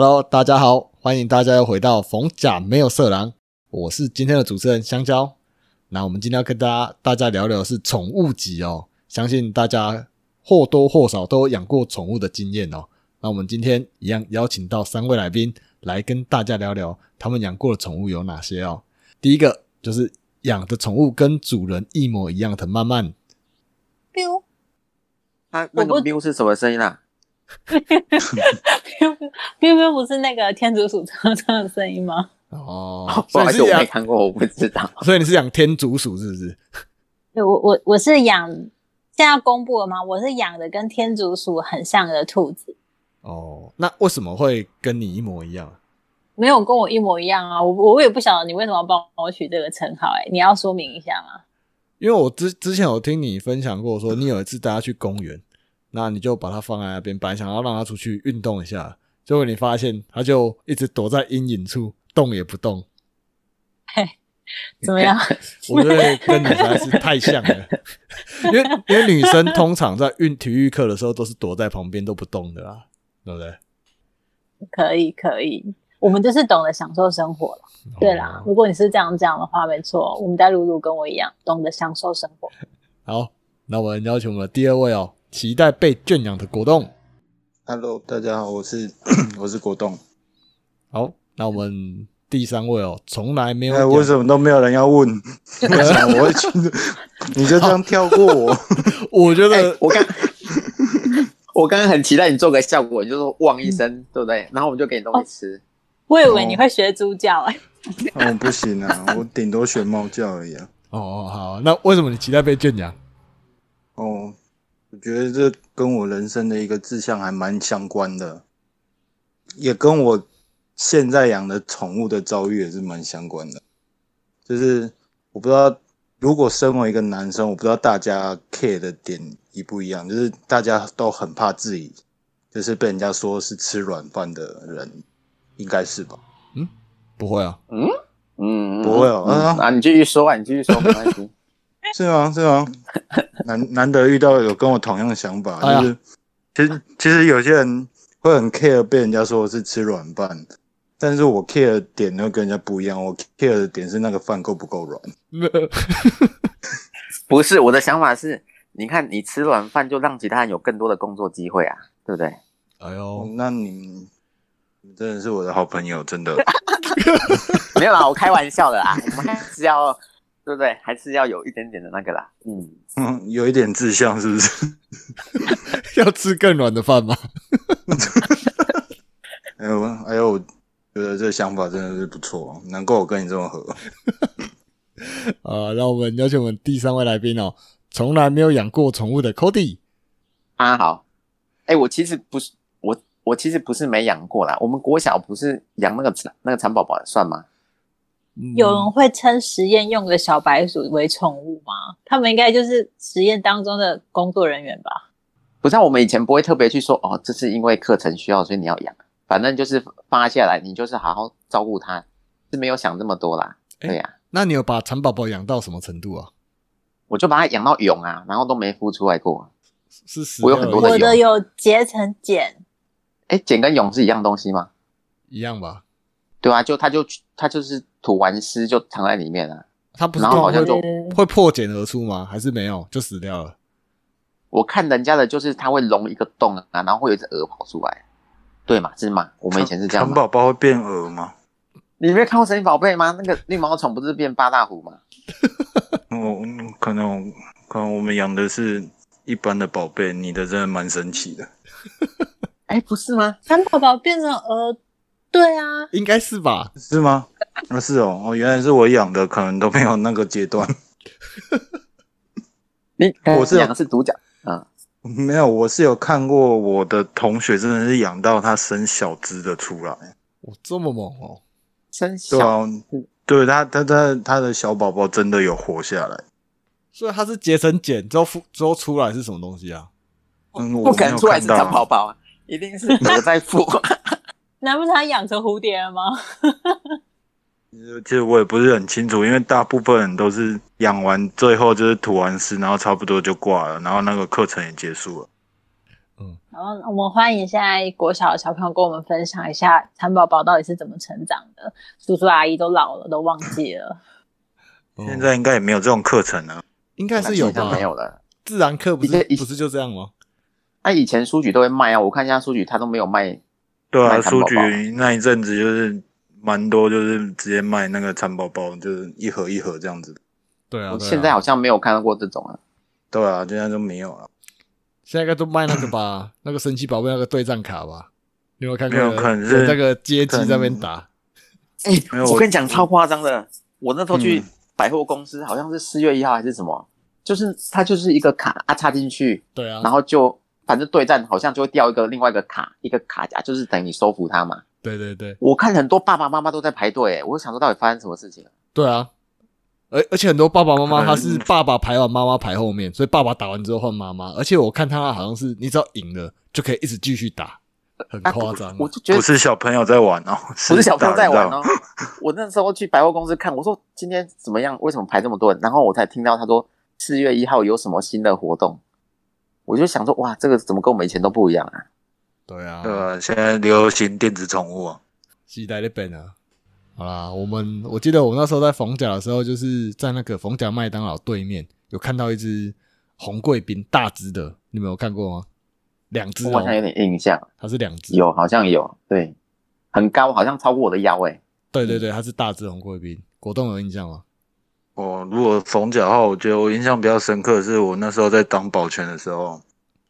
Hello，大家好，欢迎大家又回到逢甲没有色狼，我是今天的主持人香蕉。那我们今天要跟大家大家聊聊的是宠物集哦，相信大家或多或少都有养过宠物的经验哦。那我们今天一样邀请到三位来宾来跟大家聊聊他们养过的宠物有哪些哦。第一个就是养的宠物跟主人一模一样的曼曼，biu 它那个我不 biu 是什么声音啊？不是那个天竺鼠唱唱的声音吗？哦不好意思，我没所以是养，看过，我不知道。所以你是养天竺鼠是不是？对，我我我是养，现在要公布了吗？我是养的跟天竺鼠很像的兔子，哦，那为什么会跟你一模一样？没有跟我一模一样啊。我我也不晓得你为什么要帮我取这个称号、哎，你要说明一下吗？因为我之之前有听你分享过，说你有一次带它去公园，那你就把它放在那边，本来想要让它出去运动一下，结果你发现它就一直躲在阴影处，动也不动。怎么样？我觉得跟你实在是太像了，因为因为女生通常在运体育课的时候都是躲在旁边都不动的啦，对不对？可以可以，我们就是懂得享受生活了。对啦，如果你是这样讲的话，没错，我们家露露跟我一样，懂得享受生活。好，那我们邀请我们的第二位哦，期待被圈养的果冻。Hello，大家好，我是 我是果冻。好，那我们第三位哦，从来没有哎，为什么都没有人要问？我想我会去，你就这样跳过我。我觉哎得，我刚我刚刚很期待你做个效果，你就说汪一声，对不对？然后我们就给你东西吃。我以为你会学猪叫、哎，哦，不行啊，我顶多学猫叫而已啊。哦哦好，那为什么你期待被圈养？哦，我觉得这跟我人生的一个志向还蛮相关的，也跟我现在养的宠物的遭遇也是蛮相关的。就是我不知道，如果身为一个男生，我不知道大家 care 的点一不一样，就是大家都很怕自己就是被人家说是吃软饭的人，应该是吧？嗯不会啊，嗯嗯，不会哦嗯啊啊，你继续说啊，你继续说，没关系。是吗？是吗？难难得遇到有跟我同样的想法，哎就是其实其实有些人会很 care 被人家说是吃软饭，但是我 care 的点呢跟人家不一样，我 care 的点是那个饭够不够软。不是我的想法是，你看你吃软饭，就让其他人有更多的工作机会啊，对不对？哎哦呦，那你你真的是我的好朋友，真的。没有啦，我开玩笑的啦，我们还是要，对不对？还是要有一点点的那个啦。嗯，嗯，有一点志向是不是？要吃更软的饭吗？哎呦哎呦，我觉得这想法真的是不错，难怪我跟你这么合。啊，让我们邀请我们第三位来宾哦，从来没有养过宠物的 Cody。啊好，哎，我其实不是我，我其实不是没养过啦。我们国小不是养那个蚕那个蚕宝宝算吗？嗯有人会称实验用的小白鼠为宠物吗？他们应该就是实验当中的工作人员吧？不像我们以前不会特别去说哦，这是因为课程需要，所以你要养。反正就是发下来，你就是好好照顾它，是没有想这么多啦。哎对呀、那你有把蚕宝宝养到什么程度啊？我就把它养到蛹啊，然后都没孵出来过。是死我有很多的的有结成茧，哎，茧跟蛹是一样东西吗？一样吧？对啊，就它就它就是吐完丝就藏在里面了。它不是然后好像就会破茧而出吗？还是没有就死掉了？我看人家的就是它会隆一个洞啊，然后会有一只鹅跑出来，对嘛？是吗？我们以前是这样蚕吗？宝宝会变鹅吗？你没看过神奇宝贝吗？那个绿毛虫不是变八大虎吗？我嗯可能可能我们养的是一般的宝贝，你的真的蛮神奇的。哎，不是吗？蚕宝宝变成鹅，对啊，应该是吧？是吗？啊，是哦，哦，原来是我养的，可能都没有那个阶段。你我是有养的是独角，啊，没有，我是有看过我的同学真的是养到他生小只的出来，我这么猛哦！生小对啊，对他他他他的小宝宝真的有活下来。所以它是结成茧之后孵之后出来是什么东西啊？嗯，我不可没有能出来是看到啊蚕宝宝啊，一定是鹅在孵。难不成他养成蝴蝶了吗？其实我也不是很清楚，因为大部分人都是养完最后就是吐完丝，然后差不多就挂了，然后那个课程也结束了。嗯然后我们欢迎现在国小的小朋友跟我们分享一下蚕宝宝到底是怎么成长的。叔叔阿姨都老了，都忘记了。哦现在应该也没有这种课程了。应该是有现在吧？没有了。自然课不是不是就这样吗？那、以前书局都会卖啊，我看一下书局，它都没有卖。对啊，书局那一阵子就是蛮多，就是直接卖那个蚕宝宝，就是一盒一盒这样子。对啊，对啊现在好像没有看到过这种啊。对啊，现在都没有了。现在应该都卖那个吧，那个神奇宝贝那个对战卡吧？你有没有看过？没有可能是那个街机在那边打，哎、我我跟你讲超夸张的，我那时候去嗯百货公司，好像是四月一号还是什么，就是它就是一个卡啊插进去，对啊然，后就反正对战好像就会掉一个另外一个卡，一个卡夹，就是等于你收服他嘛。对对对我看很多爸爸妈妈都在排队，哎，我就想说到底发生什么事情了？对啊！而而且很多爸爸妈妈他是爸爸排完，妈妈排后面，所以爸爸打完之后换妈妈。而且我看他好像是你只要赢了就可以一直继续打，很啊夸张。我就觉得不是小朋友在玩哦，不是小朋友在玩哦。我那时候去百货公司看，我说今天怎么样？为什么排这么多人？然后我才听到他说四月一号有什么新的活动，我就想说哇，这个怎么跟我们以前都不一样啊？对啊，对啊？现在流行电子宠物啊，时代的变啊。好啦，我们我记得我那时候在逢甲的时候，就是在那个逢甲麦当劳对面有看到一只红贵宾，大只的，你们有看过吗？两只哦我好，像有点印象，它是两只，有好像有，对，很高，好像超过我的腰诶。对对对，它是大只红贵宾。果冻有印象吗？我如果逢甲的话，我觉得我印象比较深刻的是我那时候在当保全的时候，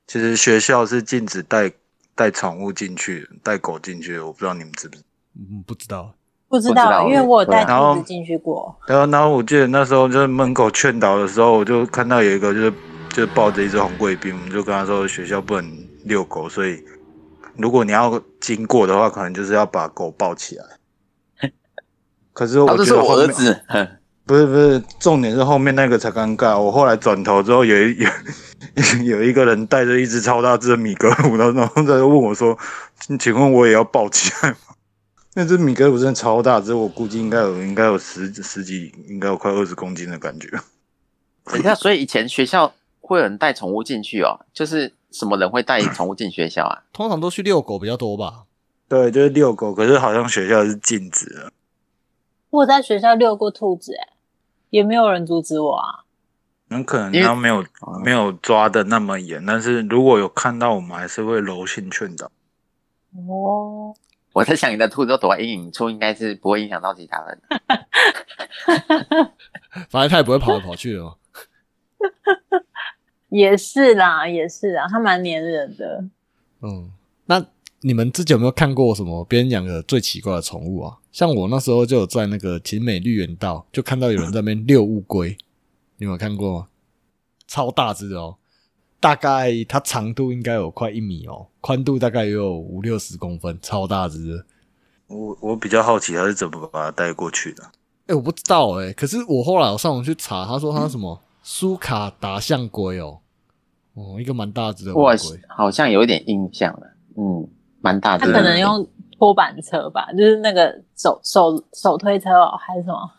其实学校是禁止带带宠物进去，带狗进去的。我不知道你们知不知道。嗯，不知道。不知道，因为我有带兔子进去过。然后，然后我记得那时候就是门口劝导的时候，我就看到有一个就是就抱着一只红贵宾，我们就跟他说学校不能遛狗，所以如果你要经过的话，可能就是要把狗抱起来。可是我哦，这是我儿子，哼 不是不是，重点是后面那个才尴尬。我后来转头之后有一 有有一个人带着一只超大只的米格鲁，然后然后再问我说：“请问我也要抱起来吗？” 那只米格鲁真的超大只，我估计应该有应该有十十几，应该有快二十公斤的感觉。等一下，所以以前学校会有人带宠物进去哦，就是什么人会带宠物进学校啊？通常都去遛狗比较多吧？对，就是遛狗，可是好像学校是禁止的。我在学校遛过兔子、欸，也没有人阻止我啊。很可能因为他没有没有抓的那么严，但是如果有看到，我们还是会柔性劝导。哦，我在想你的兔子都躲在阴影处，应该是不会影响到其他人。反正它也不会跑来跑去的嘛。也是啦，也是啊，它蛮粘人的。嗯，那你们自己有没有看过什么别人养的最奇怪的宠物啊？像我那时候就有在那个秦美绿园道，就看到有人在那边遛乌龟，你有没有看过吗？超大只的哦，大概它长度应该有快一米哦，宽度大概也有五六十公分，超大只。我我比较好奇他是怎么把它带过去的。哎、我不知道哎、可是我后来我上网去查，他说他什么苏卡达象龟哦，哦，一个蛮大只的乌我龟。好像有一点印象了，嗯，蛮大它只的。可能用拖板车吧，就是那个手手手推车哦，还是什么？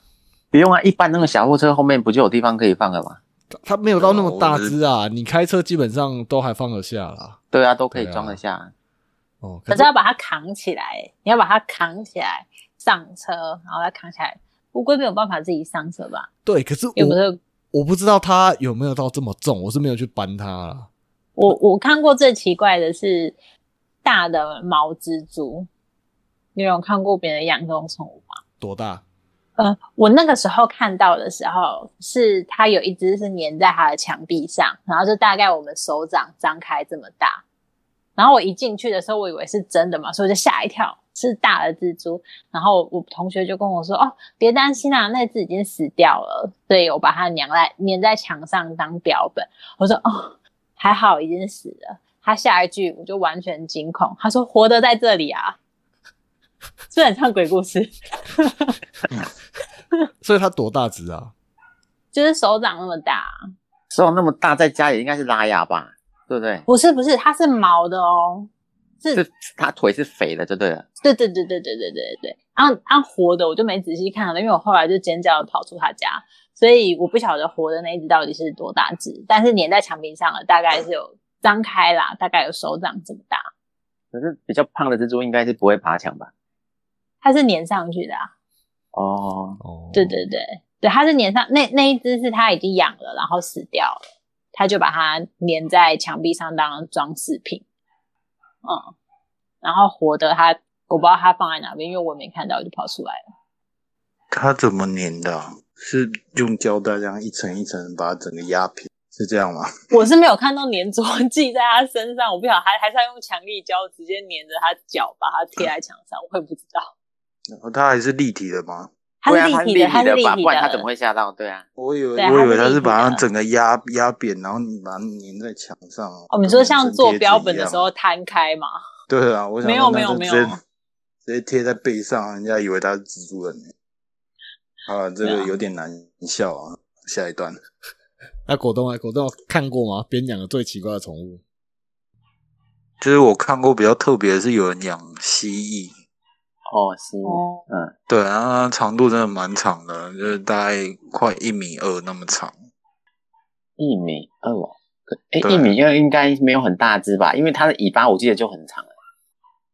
不用啊，一般那个小货车后面不就有地方可以放了吗？它没有到那么大只啊，你开车基本上都还放得下啦。对啊，都可以装得下。哦，可是要把它扛起来，你要把它扛起来上车，然后再扛起来。乌龟没有办法自己上车吧？对，可是我又不是我不知道它有没有到这么重，我是没有去搬它啦。我我看过最奇怪的是大的毛蜘蛛，你有看过别人养这种宠物吗？多大？呃，我那个时候看到的时候，是它有一只是粘在它的墙壁上，然后就大概我们手掌张开这么大。然后我一进去的时候，我以为是真的嘛，所以我就吓一跳，是大的蜘蛛。然后我同学就跟我说：“哦，别担心啊，那只已经死掉了。”所以我把它粘在粘在墙上当标本。我说：“哦，还好已经死了。”他下一句我就完全惊恐，他说：“活得在这里啊！”是不是很像鬼故事。所以它多大只啊？就是手掌那么大，手掌那么大，在家里应该是拉雅吧？对不对？不是不是，它是毛的哦，是，是它腿是肥的，就对了。对对对对对对对对。按按活的我就没仔细看了，因为我后来就尖叫跑出他家，所以我不晓得活的那一只到底是多大只，但是粘在墙壁上了，大概是有张开啦，大概有手掌这么大。可是比较胖的蜘蛛应该是不会爬墙吧？它是粘上去的啊。哦，哦，对对对对，它是粘上那那一只是它已经养了，然后死掉了，他就把它粘在墙壁上当装饰品。嗯，然后活的它我不知道它放在哪边，因为我没看到就跑出来了。它怎么粘的啊、是用胶带这样一层一层把它整个压平，是这样吗？我是没有看到粘着剂在它身上，我不晓得还还是要用强力胶直接粘着它脚，把它贴在墙上，我也不知道。然后它还是立体的吗？它是立体的，它是立吧，体的。不然它怎么会吓到？对啊，我以为我以为它是把它整个压压扁，然后你把它粘在墙上。哦，你说像做跟标本的时候摊开嘛？对啊，我想没有没有没有直接直接贴在背上，人家以为它是蜘蛛人呢。啊，这个有点难笑啊。下一段，那果冻啊？果冻有看过吗？别人养的最奇怪的宠物，就是我看过比较特别的是有人养蜥蜴，哦，是，哦，嗯，对，啊它长度真的蛮长的，就是大概快一米二那么长。一米二哦，可哎，对一米二应该没有很大只吧？因为它的尾巴我记得就很长了，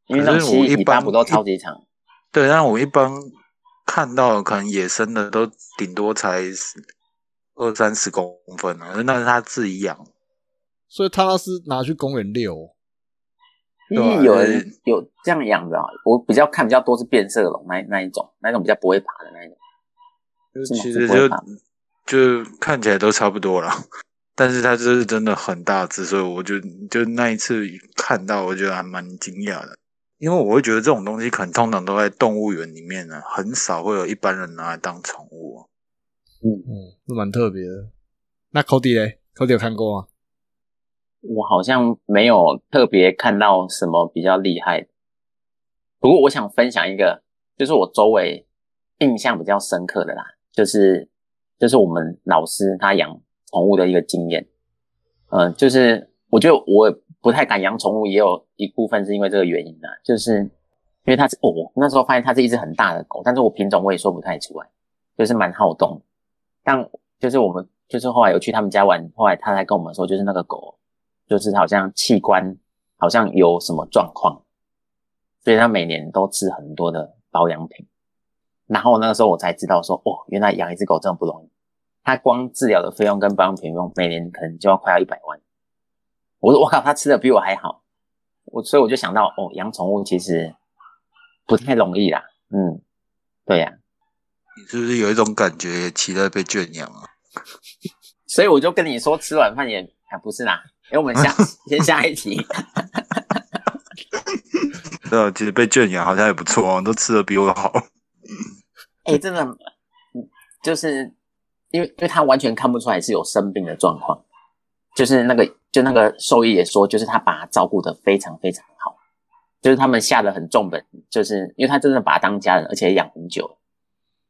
因为那种尾我一般巴不都超级长？对，但我一般看到可能野生的都顶多才二三十公分啊，那是它自己养。所以他那是拿去公园遛。因为有人有这样养的啊，我比较看比较多是变色龙那那一种，那一种比较不会爬的那一种。就是其实就就看起来都差不多啦，但是它就是真的很大只，所以我就就那一次看到，我觉得还蛮惊讶的。因为我会觉得这种东西可能通常都在动物园里面呢，很少会有一般人拿来当宠物、啊。嗯，是蛮特别的。那 Cody 嘞？Cody 有看过吗？我好像没有特别看到什么比较厉害的。不过我想分享一个，就是我周围印象比较深刻的啦，就是就是我们老师他养宠物的一个经验。嗯、就是我觉得我不太敢养宠物，也有一部分是因为这个原因啊，就是因为它是哦，那时候发现它是一只很大的狗，但是我品种我也说不太出来，就是蛮好动。但就是我们就是后来有去他们家玩，后来他才跟我们说，就是那个狗就是好像器官好像有什么状况，所以他每年都吃很多的保养品。然后那个时候我才知道说，哦，原来养一只狗这么不容易。它光治疗的费用跟保养品用，每年可能就要快要一百万。我说我靠，它吃的比我还好。我所以我就想到，哦，养宠物其实不太容易啦。嗯，对呀、你是不是有一种感觉，期待被圈养啊？所以我就跟你说，吃晚饭也啊不是啦。哎，我们下 先下一题。对啊，其实被圈养好像也不错哦，都吃的比我好。哎、真的，嗯就是因为因为他完全看不出来是有生病的状况，就是那个就那个兽医也说，就是他把他照顾的非常非常好，就是他们下的很重本，就是因为他真的把他当家人，而且养很久，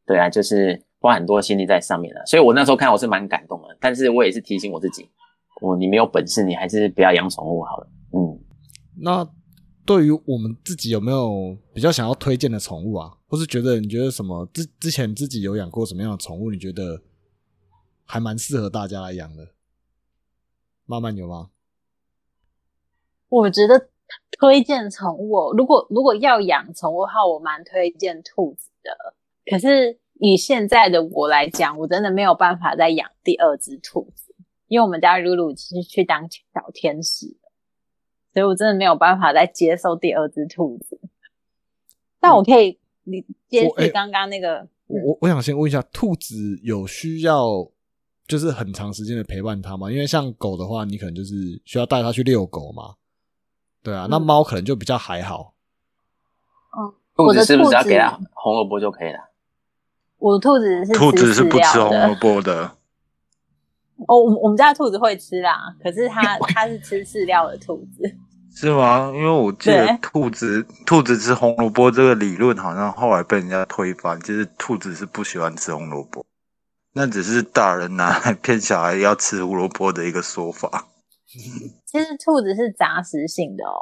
对啊，就是花很多心力在上面了，所以我那时候看我是蛮感动的，但是我也是提醒我自己，我你没有本事，你还是不要养宠物好了，嗯。那对于我们自己有没有比较想要推荐的宠物啊？或是觉得你觉得什么之之前自己有养过什么样的宠物？你觉得还蛮适合大家来养的？慢慢有吗？我觉得推荐宠物哦，如果如果要养宠物的话，我蛮推荐兔子的。可是以现在的我来讲，我真的没有办法再养第二只兔子，因为我们家露露其实去当小天使了，所以我真的没有办法再接受第二只兔子。但我可以你接续刚刚那个，我我我想先问一下，兔子有需要就是很长时间的陪伴它吗？因为像狗的话，你可能就是需要带它去遛狗嘛。对啊，那嗯猫可能就比较还好。兔我的子是不是只要给它红萝卜就可以了？我的兔子是兔子是不吃红萝卜的，哦，我们我们家的兔子会吃啦，可是它 它是吃饲料的兔子。是吗？因为我记得兔子兔子吃红萝卜这个理论好像后来被人家推翻，就是兔子是不喜欢吃红萝卜，那只是大人拿来骗小孩要吃胡萝卜的一个说法。其实兔子是杂食性的哦，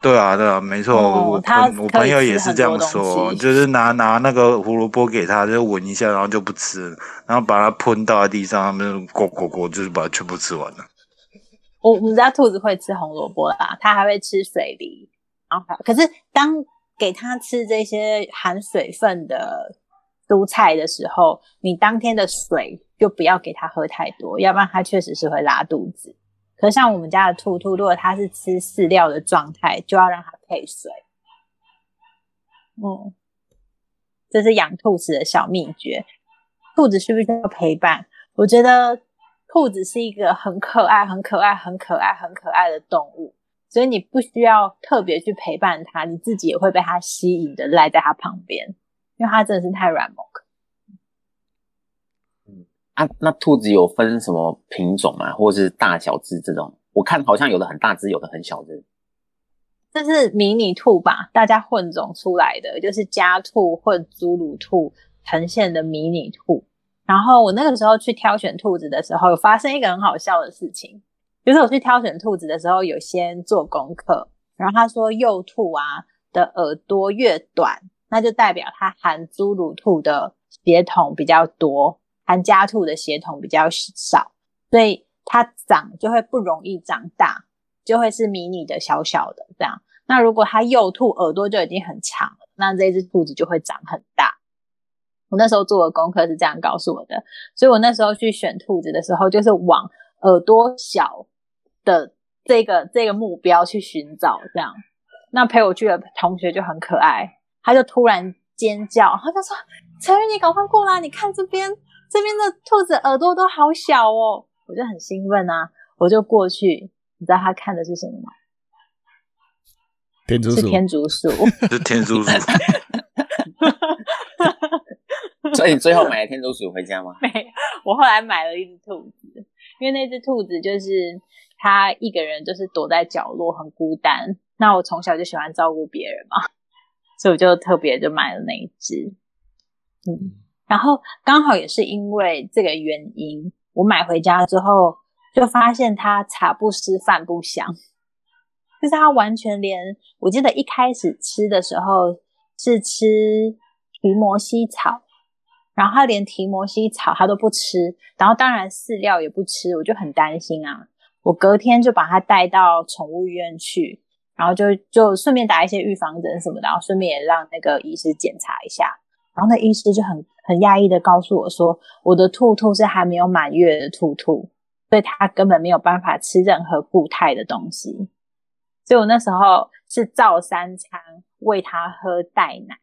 对啊，对啊，没错，我我朋我朋友也是这样说，就是拿拿那个胡萝卜给他，就闻一下，然后就不吃，然后把它喷到在地上，他们就咕咕咕，就是把它全部吃完了。我我们家兔子会吃红萝卜啦，它还会吃水梨，然后可是当给它吃这些含水分的蔬菜的时候，你当天的水就不要给它喝太多，要不然它确实是会拉肚子。可是像我们家的兔兔，如果它是吃饲料的状态，就要让它配水。嗯，这是养兔子的小秘诀。兔子需不需要陪伴？我觉得兔子是一个很可爱、很可爱、很可爱、很可爱的动物，所以你不需要特别去陪伴它，你自己也会被它吸引的赖在它旁边，因为它真的是太软萌了。啊，那兔子有分什么品种吗？或者是大小只这种？我看好像有的很大只，有的很小只。这是迷你兔吧？大家混种出来的，就是家兔混侏儒兔呈现的迷你兔。然后我那个时候去挑选兔子的时候，有发生一个很好笑的事情，就是我去挑选兔子的时候，有先做功课。然后他说，幼兔啊的耳朵越短，那就代表它含侏儒兔的血统比较多。含家兔的血统比较少，所以它长就会不容易长大，就会是迷你的小小的这样。那如果它幼兔耳朵就已经很长了，那这只兔子就会长很大。我那时候做的功课是这样告诉我的，所以我那时候去选兔子的时候，就是往耳朵小的这个这个目标去寻找这样。那陪我去的同学就很可爱，他就突然尖叫，他就说：“陈宇，你赶快过来，你看这边。”这边的兔子耳朵都好小哦，我就很兴奋啊，我就过去，你知道他看的是什么吗？天竺鼠，是天竺鼠，是天竺鼠。所以你最后买了天竺鼠回家吗？没，我后来买了一只兔子，因为那只兔子就是它一个人，就是躲在角落很孤单。那我从小就喜欢照顾别人嘛，所以我就特别就买了那一只，嗯。然后刚好也是因为这个原因，我买回家之后就发现它茶不思饭不香，就是它完全连我记得一开始吃的时候是吃提摩西草，然后它连提摩西草它都不吃，然后当然饲料也不吃，我就很担心啊。我隔天就把它带到宠物医院去，然后就就顺便打一些预防针什么的，然后顺便也让那个医师检查一下，然后那医师就很。很压抑的告诉我说，我的兔兔是还没有满月的兔兔，所以它根本没有办法吃任何固态的东西。所以我那时候是照三餐喂它喝代奶，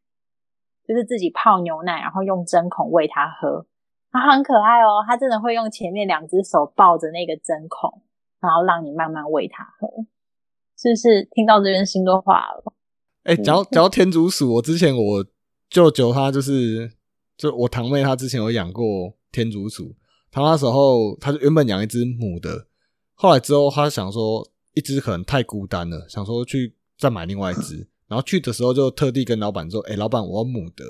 就是自己泡牛奶，然后用针孔喂它喝。它很可爱哦，它真的会用前面两只手抱着那个针孔，然后让你慢慢喂它喝。是不是听到这边心都化了？哎，讲讲到 天竺鼠，我之前我舅舅他就是。就我堂妹，她之前有养过天竺鼠，她那时候她就原本养一只母的，后来之后她想说一只可能太孤单了，想说去再买另外一只，然后去的时候就特地跟老板说：“哎，老板，我要母的，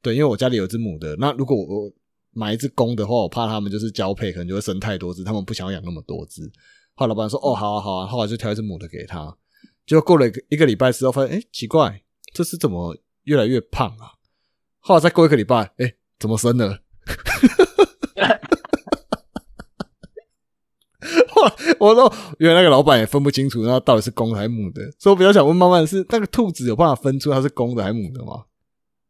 对，因为我家里有只母的，那如果我买一只公的话，我怕他们就是交配，可能就会生太多只，他们不想养那么多只。”后来老板说：“哦，好啊，好啊。”后来就挑一只母的给他，结果过了一个礼拜之后，发现哎，奇怪，这是怎么越来越胖啊？后来再过一个礼拜，哎，怎么生了？后来我说，原来那个老板也分不清楚，那到底是公的还是母的。所以我比较想问妈妈的是，那个兔子有办法分出它是公的还是母的吗？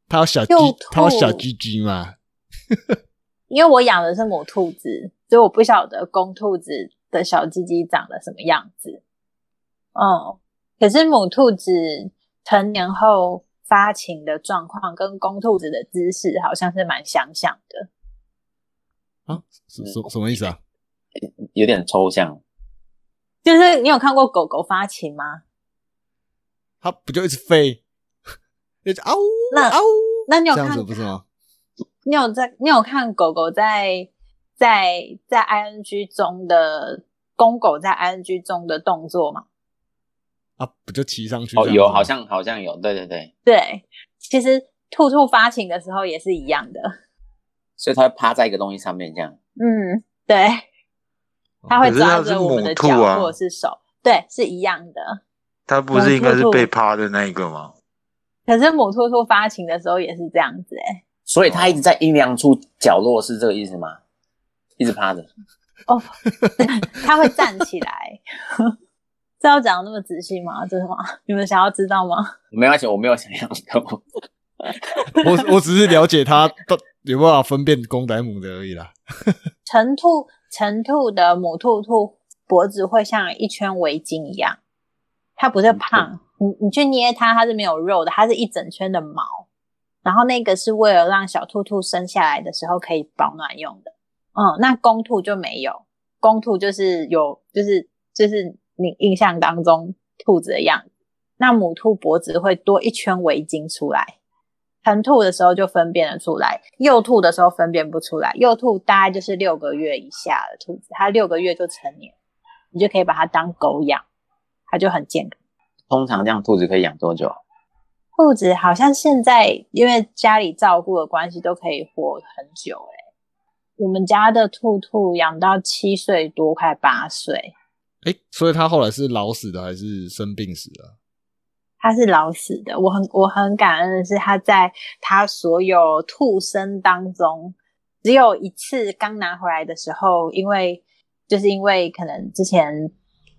它有小鸡，它有小鸡鸡吗？因为我养的是母兔子，所以我不晓得公兔子的小鸡鸡长得什么样子。嗯，可是母兔子成年后。发情的状况跟公兔子的姿势好像是蛮相像的啊？什什什么意思啊？有点抽象。就是你有看过狗狗发情吗？它不就一直飞，一直嗷那嗷？那你有看不是吗？你有在你有看狗狗在在在 ing 中的公狗在 ing 中的动作吗？啊，不就骑上去？哦，有，好像好像有，对对对，对。其实兔兔发情的时候也是一样的，所以它会趴在一个东西上面，这样。嗯，对。它会抓着我们的脚或者是手，对，是一样的。它不是应该是被趴的那一个吗？可是母兔兔发情的时候也是这样子，哎。所以它一直在阴凉处角落，是这个意思吗？一直趴着。哦，它会站起来。这要讲那么仔细吗？真的吗？你们想要知道吗？没关系，我没有想要知道。我我只是了解它到有办法分辨公仔母的而已啦。成兔成兔的母兔兔脖子会像一圈围巾一样，它不是胖，你你去捏它，它是没有肉的，它是一整圈的毛。然后那个是为了让小兔兔生下来的时候可以保暖用的。嗯，那公兔就没有，公兔就是有，就是就是你印象当中兔子的样子。那母兔脖子会多一圈围巾出来。成兔的时候就分辨得出来，幼兔的时候分辨不出来。幼兔大概就是六个月以下的兔子，它六个月就成年，你就可以把它当狗养，它就很健康。通常这样兔子可以养多久？兔子好像现在因为家里照顾的关系，都可以活很久。哎，我们家的兔兔养到七岁多，快八岁。哎，所以他后来是老死的还是生病死的？他是老死的，我很我很感恩的是，他在他所有兔生当中，只有一次刚拿回来的时候，因为就是因为可能之前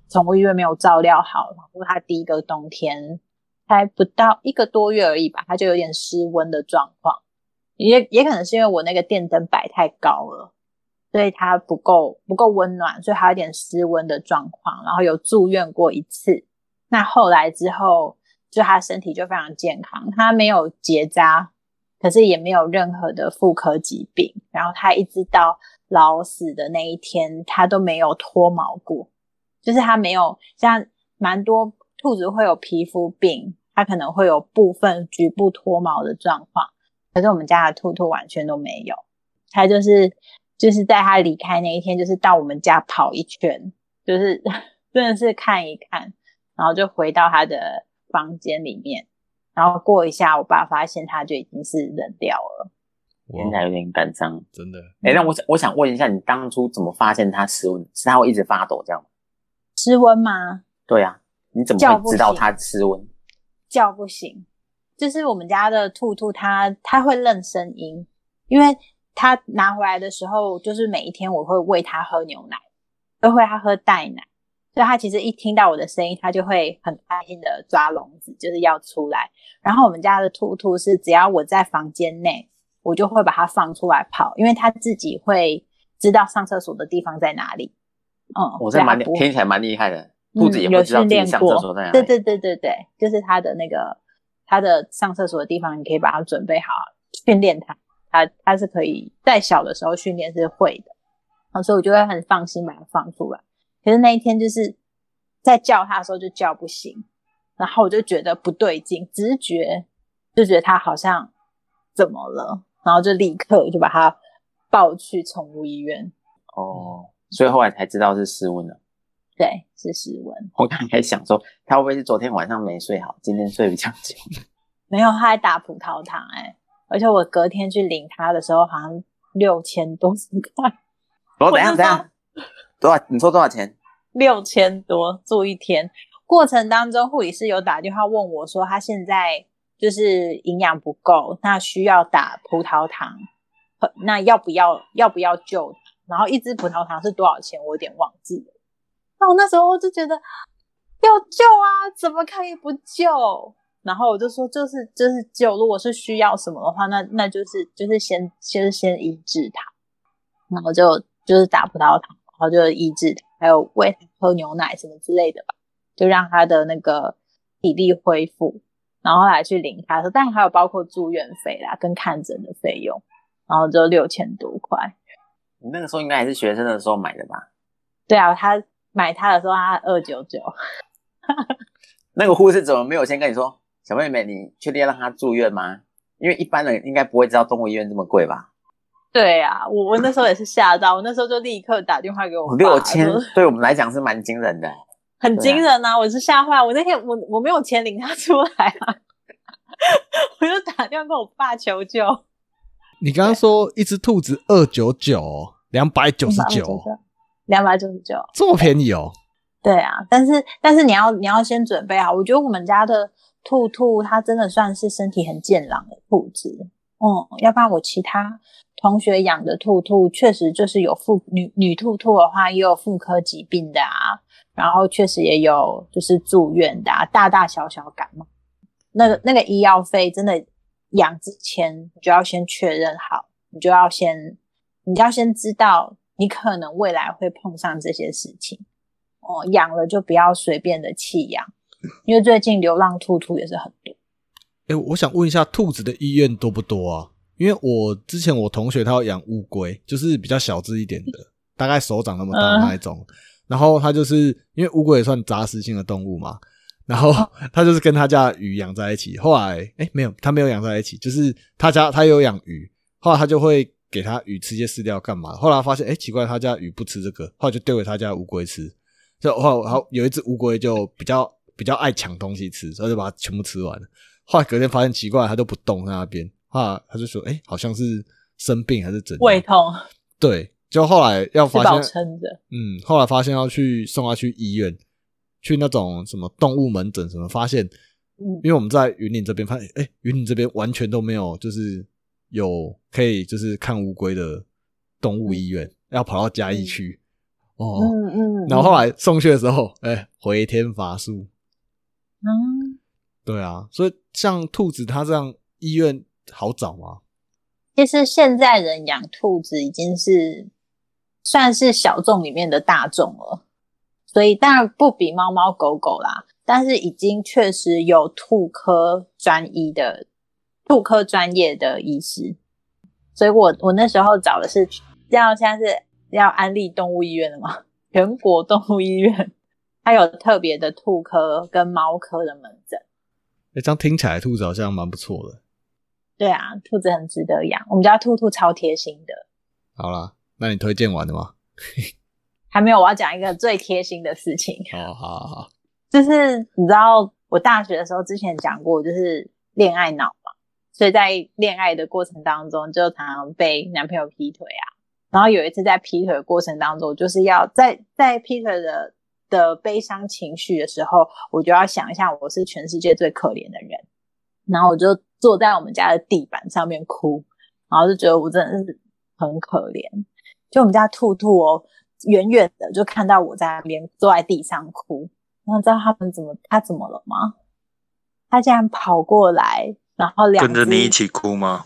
宠物医院没有照料好，然后他第一个冬天才不到一个多月而已吧，他就有点失温的状况，也也可能是因为我那个电灯摆太高了，所以它不够不够温暖，所以它有点失温的状况，然后有住院过一次，那后来之后。就他身体就非常健康，他没有结扎，可是也没有任何的妇科疾病。然后他一直到老死的那一天，他都没有脱毛过，就是他没有像蛮多兔子会有皮肤病，它可能会有部分局部脱毛的状况，可是我们家的兔兔完全都没有。他就是就是在他离开那一天，就是到我们家跑一圈，就是 真的是看一看，然后就回到他的。房间里面，然后过一下，我爸发现他就已经是冷掉了，现在有点感伤，真的。哎，那我想我想问一下，你当初怎么发现他失温？是他会一直发抖这样吗？失温吗？对啊，你怎么会知道他失温？叫不醒，就是我们家的兔兔，它它会认声音，因为它拿回来的时候，就是每一天我会喂他喝牛奶，都会他喝袋奶。所以他其实一听到我的声音，他就会很开心的抓笼子，就是要出来。然后我们家的兔兔是，只要我在房间内，我就会把它放出来跑，因为它自己会知道上厕所的地方在哪里。嗯，我这蛮听起来蛮厉害的，兔子也会知道自己上厕所在哪里。对对对对对，就是它的那个它的上厕所的地方，你可以把它准备好，训练它，它它是可以在小的时候训练是会的，所以我就会很放心把它放出来。可是那一天就是在叫他的时候就叫不醒，然后我就觉得不对劲，直觉就觉得他好像怎么了，然后就立刻就把他抱去宠物医院。哦，所以后来才知道是失温了。对，是失温。我刚才想说，他会不会是昨天晚上没睡好，今天睡比较久？没有，他还打葡萄糖哎，而且我隔天去领他的时候，好像六千多块。我等下等下。多少？你说多少钱？六千多住一天。过程当中，护理师有打电话问我说，他现在就是营养不够，那需要打葡萄糖，那要不要要不要救？然后一支葡萄糖是多少钱？我有点忘记了。那我那时候就觉得要救啊，怎么可以不救？然后我就说，就是就是就。如果是需要什么的话，那那就是就是先先先医治他，然后就就是打葡萄糖。然后就医治他，还有喂喝牛奶什么之类的吧，就让他的那个体力恢复，然后来去领他说，但还有包括住院费啦，跟看诊的费用，然后就六千多块。你那个时候应该还是学生的时候买的吧？对啊，他买他的时候他二九九。那个护士怎么没有先跟你说，小妹妹，你确定要让他住院吗？因为一般人应该不会知道动物医院这么贵吧？对啊，我我那时候也是吓到，我那时候就立刻打电话给我六千，对我们来讲是蛮惊人的，很惊人啊！我是吓坏，我那天我我没有钱领他出来啊，我就打电话跟我爸求救。你刚刚说一只兔子二九九，两百九十九，两百九十九，这么便宜哦？对啊，但是但是你要你要先准备好，我觉得我们家的兔兔它真的算是身体很健朗的兔子。嗯，要不然我其他同学养的兔兔确实就是有妇女女兔兔的话，也有妇科疾病的啊，然后确实也有就是住院的啊，大大小小感冒，那个那个医药费真的养之前你就要先确认好，你就要先你就要先知道你可能未来会碰上这些事情哦，养了就不要随便的弃养，因为最近流浪兔兔也是很多。哎，我想问一下，兔子的医院多不多啊？因为我之前我同学他要养乌龟，就是比较小只一点的，大概手掌那么大那一种。然后他就是因为乌龟也算杂食性的动物嘛，然后他就是跟他家鱼养在一起。后来哎，没有，他没有养在一起，就是他家他有养鱼，后来他就会给他鱼吃些饲料干嘛？后来发现哎，奇怪，他家鱼不吃这个，后来就丢给他家乌龟吃。就后然后有一只乌龟就比较比较爱抢东西吃，所以就把它全部吃完了。后来隔天发现奇怪，他都不动在那边，啊，他就说，哎，好像是生病还是怎样？胃痛。对，就后来要发现，撑着。嗯，后来发现要去送他去医院，去那种什么动物门诊什么，发现，嗯，因为我们在云林这边发现，哎，云林这边完全都没有，就是有可以就是看乌龟的动物医院，要跑到嘉义去。哦，嗯嗯。然后后来送去的时候，哎，回天乏术。嗯。对啊，所以像兔子，它这样医院好找吗？其实现在人养兔子已经是算是小众里面的大众了，所以当然不比猫猫狗狗啦，但是已经确实有兔科专一的兔科专业的医师。所以我我那时候找的是要现在是要安利动物医院的嘛，全国动物医院，它有特别的兔科跟猫科的门诊。哎，这样听起来兔子好像蛮不错的。对啊，兔子很值得养。我们家兔兔超贴心的。好啦，那你推荐完了吗？还没有，我要讲一个最贴心的事情。哦，好好好。就是你知道，我大学的时候之前讲过，就是恋爱脑嘛，所以在恋爱的过程当中，就常常被男朋友劈腿啊。然后有一次在劈腿的过程当中，就是要在在劈腿的。的悲伤情绪的时候，我就要想一下，我是全世界最可怜的人，然后我就坐在我们家的地板上面哭，然后就觉得我真的是很可怜。就我们家兔兔哦，远远的就看到我在那边坐在地上哭，然后知道他们怎么他怎么了吗？他竟然跑过来，然后两跟着你一起哭吗？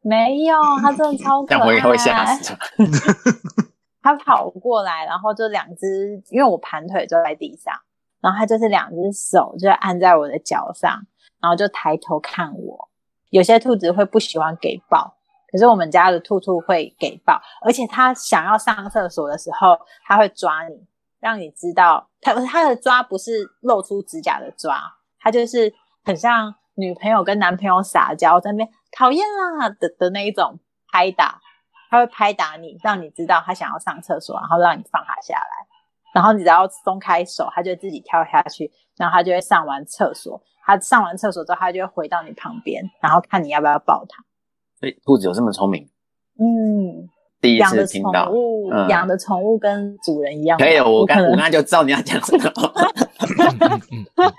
没有，他真的超可爱。我也会吓死。他跑过来，然后就两只，因为我盘腿坐在地上，然后他就是两只手就按在我的脚上，然后就抬头看我。有些兔子会不喜欢给抱，可是我们家的兔兔会给抱，而且它想要上厕所的时候，它会抓你，让你知道它它的抓不是露出指甲的抓，它就是很像女朋友跟男朋友撒娇在那边讨厌啦的的那一种拍打。他会拍打你，让你知道他想要上厕所，然后让你放他下来。然后你只要松开手，他就自己跳下去，然后他就会上完厕所。他上完厕所之后，他就会回到你旁边，然后看你要不要抱他。所以兔子有这么聪明？嗯，第一次听到。养的宠物跟主人一样。可以，我刚我刚才就知道你要讲什么。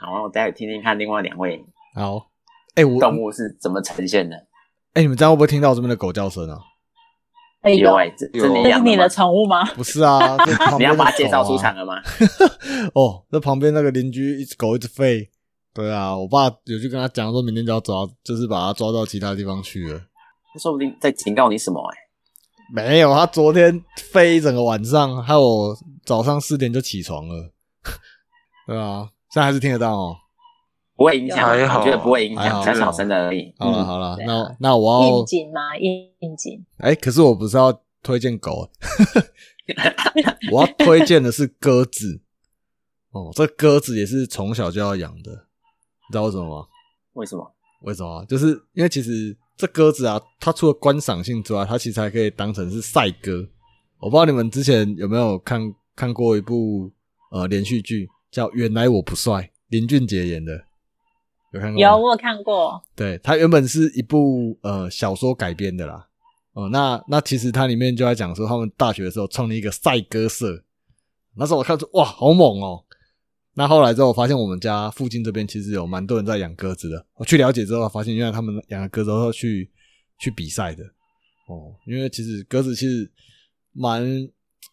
好，我待会听听看另外两位。好，哎，我动物是怎么呈现的？哎，你们这样会不会听到我这边的狗叫声啊？有哎，这这是你的宠物吗？不是啊，你要把它介绍出场了吗？哦，那旁边那个邻居一只狗一直吠。对啊，我爸有去跟他讲，说明天就要抓，就是把它抓到其他地方去了。说不定在警告你什么？哎，没有，他昨天飞一整个晚上，害我早上四点就起床了。对啊，现在还是听得到哦。不会影响，我觉得不会影响，很小声的而已。好了好了，那那我要应景吗？应景。哎，可是我不是要推荐狗，我要推荐的是鸽子。哦，这鸽子也是从小就要养的，你知道为什么吗？为什么？为什么？就是因为其实这鸽子啊，它除了观赏性之外，它其实还可以当成是赛鸽。我不知道你们之前有没有看看过一部呃连续剧，叫《原来我不帅》，林俊杰演的。有看过？有，我有看过。对，它原本是一部呃小说改编的啦。哦，那那其实它里面就在讲说，他们大学的时候创立一个赛鸽社。那时候我看出哇，好猛哦！那后来之后，我发现我们家附近这边其实有蛮多人在养鸽子的。我去了解之后，发现原来他们养的鸽子都要去去比赛的哦。因为其实鸽子其实蛮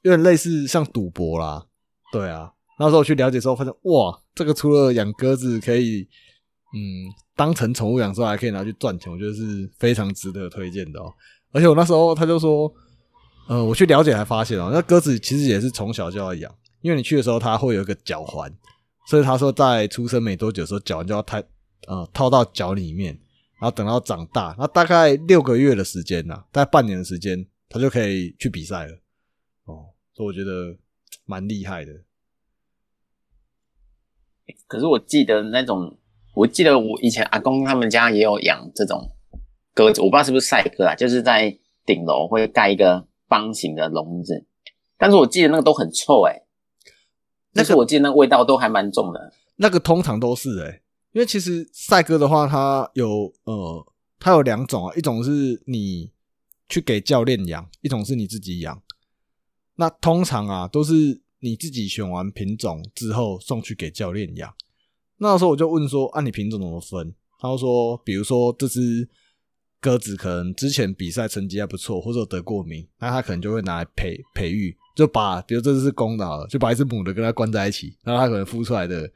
有点类似像赌博啦，对啊。那时候我去了解之后，发现哇，这个除了养鸽子可以嗯当成宠物养之外，还可以拿去赚钱，我觉得是非常值得推荐的哦。而且我那时候他就说，呃，我去了解才发现哦，那鸽子其实也是从小就要养，因为你去的时候它会有一个脚环。所以他说，在出生没多久的时候，脚环就要套呃套到脚里面，然后等到长大，那大概六个月的时间呐，大概半年的时间，他就可以去比赛了。哦，所以我觉得蛮厉害的。可是我记得那种，我记得我以前阿公他们家也有养这种鸽子，我不知道是不是赛鸽啊，就是在顶楼会盖一个方形的笼子，但是我记得那个都很臭哎。那个我记得那个味道都还蛮重的。那个通常都是哎，因为其实赛鸽的话，它有呃，它有两种啊，一种是你去给教练养，一种是你自己养。那通常啊，都是你自己选完品种之后送去给教练养。那时候我就问说，按你品种怎么分？他就说，比如说这只鸽子可能之前比赛成绩还不错，或者得过名，那他可能就会拿来培培育。就把，比如这只是公的，就把一只母的跟它关在一起，然后它可能孵出来的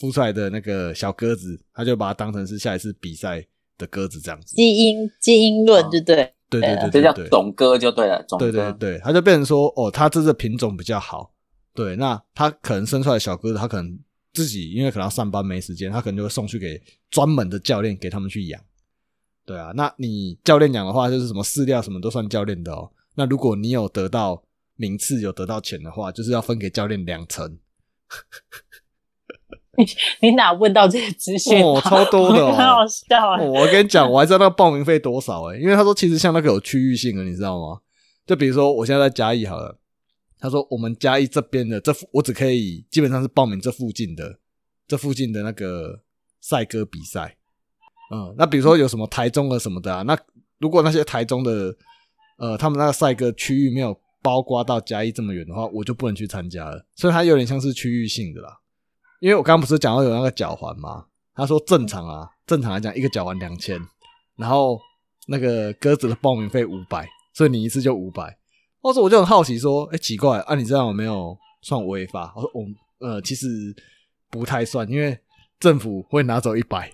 孵出来的那个小鸽子，他就把它当成是下一次比赛的鸽子这样子。基因基因论对不对，对对对，这叫种鸽就对了。种对对对，它就变成说，哦，它这只品种比较好。对，那它可能生出来的小鸽子，它可能自己因为可能要上班没时间，他可能就会送去给专门的教练给他们去养。对啊，那你教练养的话，就是什么饲料什么都算教练的哦。那如果你有得到。名次有得到钱的话，就是要分给教练两成。你你哪问到这些资讯？哦，超多的，很好笑啊！我跟你讲，我还知道那个报名费多少哎，因为他说其实像那个有区域性的，你知道吗？就比如说我现在在嘉义好了，他说我们嘉义这边的这我只可以基本上是报名这附近的这附近的那个赛鸽比赛。嗯，那比如说有什么台中的什么的啊？那如果那些台中的呃，他们那个赛鸽区域没有。包刮到嘉义这么远的话，我就不能去参加了。所以它有点像是区域性的啦。因为我刚刚不是讲到有那个脚环吗？他说正常啊，正常来讲一个脚环两千，然后那个鸽子的报名费五百，所以你一次就五百。或者我就很好奇说，哎，奇怪，啊，你这样有没有算违法？我说我呃，其实不太算，因为政府会拿走一百，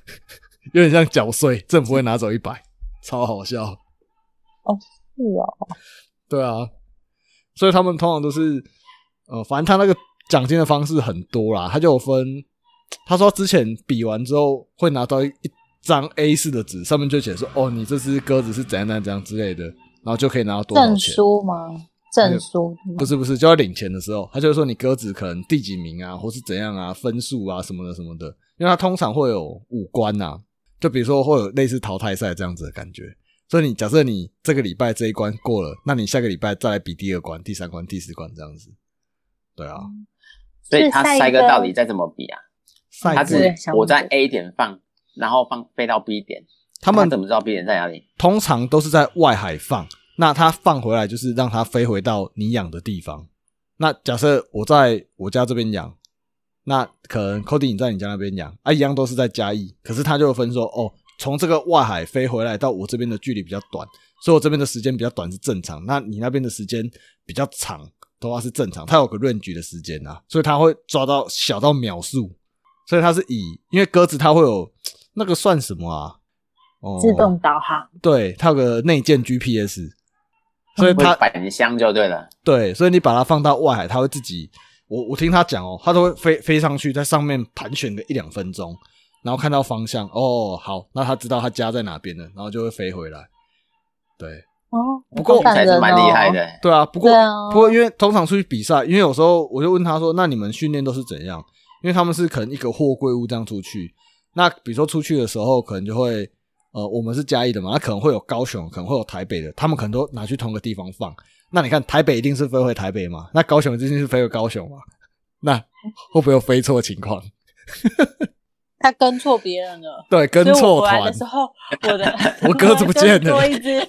有点像缴税，政府会拿走一百，超好笑。哦，是哦。对啊，所以他们通常都是，呃，反正他那个奖金的方式很多啦，他就有分。他说之前比完之后会拿到一张 A 四的纸，上面就写说：“哦，你这只鸽子是怎样怎样之类的。”然后就可以拿到多少钱？证书吗？证书？不是不是，就要领钱的时候，他就会说你鸽子可能第几名啊，或是怎样啊，分数啊什么的什么的。因为他通常会有五关呐，就比如说会有类似淘汰赛这样子的感觉。所以你假设你这个礼拜这一关过了，那你下个礼拜再来比第二关、第三关、第四关这样子，对啊。所以他赛鸽到底再怎么比啊？他是我在 A 点放，然后放飞到 B 点，他们怎么知道 B 点在哪里？通常都是在外海放，那它放回来就是让它飞回到你养的地方。那假设我在我家这边养，那可能 Cody 你在你家那边养啊，一样都是在嘉义，可是它就分说哦。从这个外海飞回来到我这边的距离比较短，所以我这边的时间比较短是正常。那你那边的时间比较长的话是正常，它有个论局的时间啊，所以它会抓到小到秒数。所以它是以，因为鸽子它会有那个算什么啊？哦，自动导航。对，它有个内建 GPS，所以它返乡就对了。对，所以你把它放到外海，它会自己，我我听他讲哦，它都会飞飞上去，在上面盘旋个一两分钟。然后看到方向哦，好，那他知道他家在哪边了，然后就会飞回来。对，哦，不过还是蛮厉害的。对啊，不过不过因为通常出去比赛，因为有时候我就问他说：“那你们训练都是怎样？”因为他们是可能一个货柜物这样出去。那比如说出去的时候，可能就会呃，我们是嘉义的嘛，那可能会有高雄，可能会有台北的，他们可能都拿去同个地方放。那你看台北一定是飞回台北嘛？那高雄一定是飞回高雄嘛？那会不会有飞错情况？他跟错别人了，对，跟错团的时候，我的 我鸽子不见了，多一只，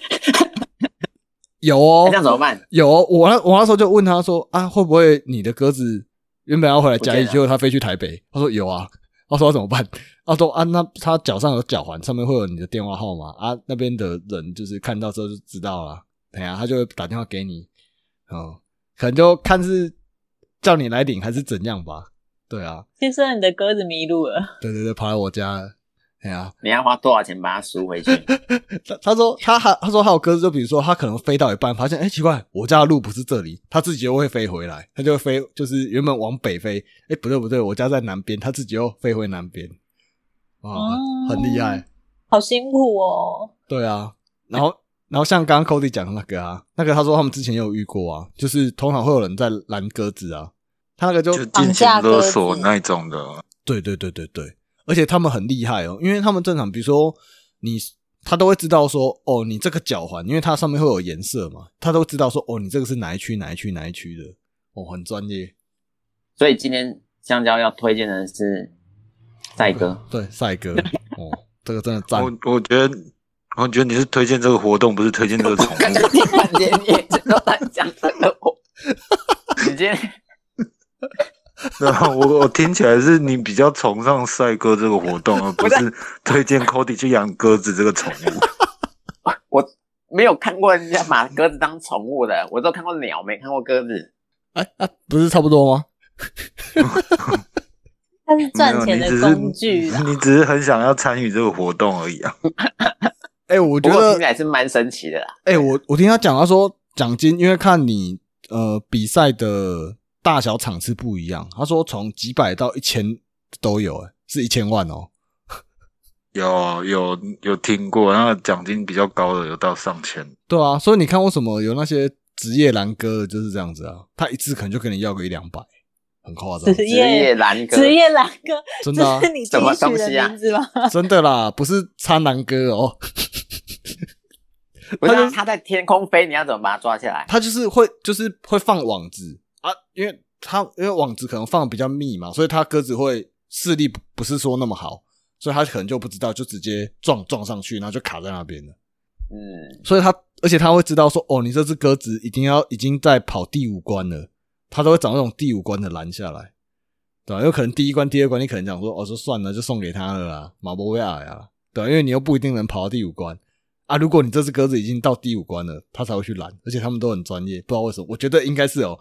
有哦，这样怎么办？有，我那我那时候就问他说啊，会不会你的鸽子原本要回来嘉义，结果他飞去台北。他说有啊，他说怎么办？他说啊，那他脚上有脚环，上面会有你的电话号码啊，那边的人就是看到之后就知道了，等下他就会打电话给你，哦，可能就看是叫你来领还是怎样吧。对啊，先生，你的鸽子迷路了。对对对，跑来我家了。哎呀、你要花多少钱把它赎回去？他他说他还他说还有鸽子，就比如说他可能飞到一半，发现哎、诶奇怪，我家的路不是这里，他自己又会飞回来，他就会飞，就是原本往北飞，哎、不对不对，我家在南边，他自己又飞回南边，哇，哦很厉害，好辛苦哦。对啊，然后然后像刚刚 Cody 讲的那个啊，那个他说他们之前也有遇过啊，就是通常会有人在拦鸽子啊，他那个就就金钱勒索那种的，对对对对对，而且他们很厉害哦，因为他们正常，比如说你，他都会知道说，哦，你这个脚环，因为它上面会有颜色嘛，他都知道说，哦，你这个是哪一区哪一区哪一区的，哦，很专业。所以今天香蕉要推荐的是赛哥，对，赛哥，哦，这个真的赞。我我觉得，我觉得你是推荐这个活动，不是推荐这个宠刚刚物。听半天你也知道在讲这个活，你今天 对啊，我我听起来是你比较崇尚帅哥这个活动，而不是推荐 Cody 去养鸽子这个宠物。我没有看过人家把鸽子当宠物的，我都看过鸟，没看过鸽子。哎啊，不是差不多吗？它是赚钱的工具啦。你只是很想要参与这个活动而已啊。哎、我觉得听起，来是蛮神奇的啦。哎、我我听他讲，他说奖金，因为看你呃比赛的大小场次不一样，他说从几百到一千都有、哎，是一千万哦。有有有听过，那个奖金比较高的有到上千。对啊，所以你看为什么有那些职业蓝哥的就是这样子啊？他一次可能就跟你要个一两百，很夸张，职职业业蓝鸽，职业蓝哥，真的啊是你自什么己取的东西啊名字吗？真的啦，不是苍蓝哥哦，不是啊他在天空飞，你要怎么把它抓起来？他就是会就是会放网子啊，因为他因为网子可能放的比较密嘛，所以他鸽子会视力不不是说那么好，所以他可能就不知道，就直接撞撞上去，然后就卡在那边了。嗯，所以他而且他会知道说，哦，你这只鸽子一定要已经在跑第五关了，他都会找那种第五关的拦下来，对吧、有可能第一关、第二关你可能讲说，哦，说算了，就送给他了啦，马博维尔呀，对吧、因为你又不一定能跑到第五关啊。如果你这只鸽子已经到第五关了，他才会去拦，而且他们都很专业，不知道为什么，我觉得应该是有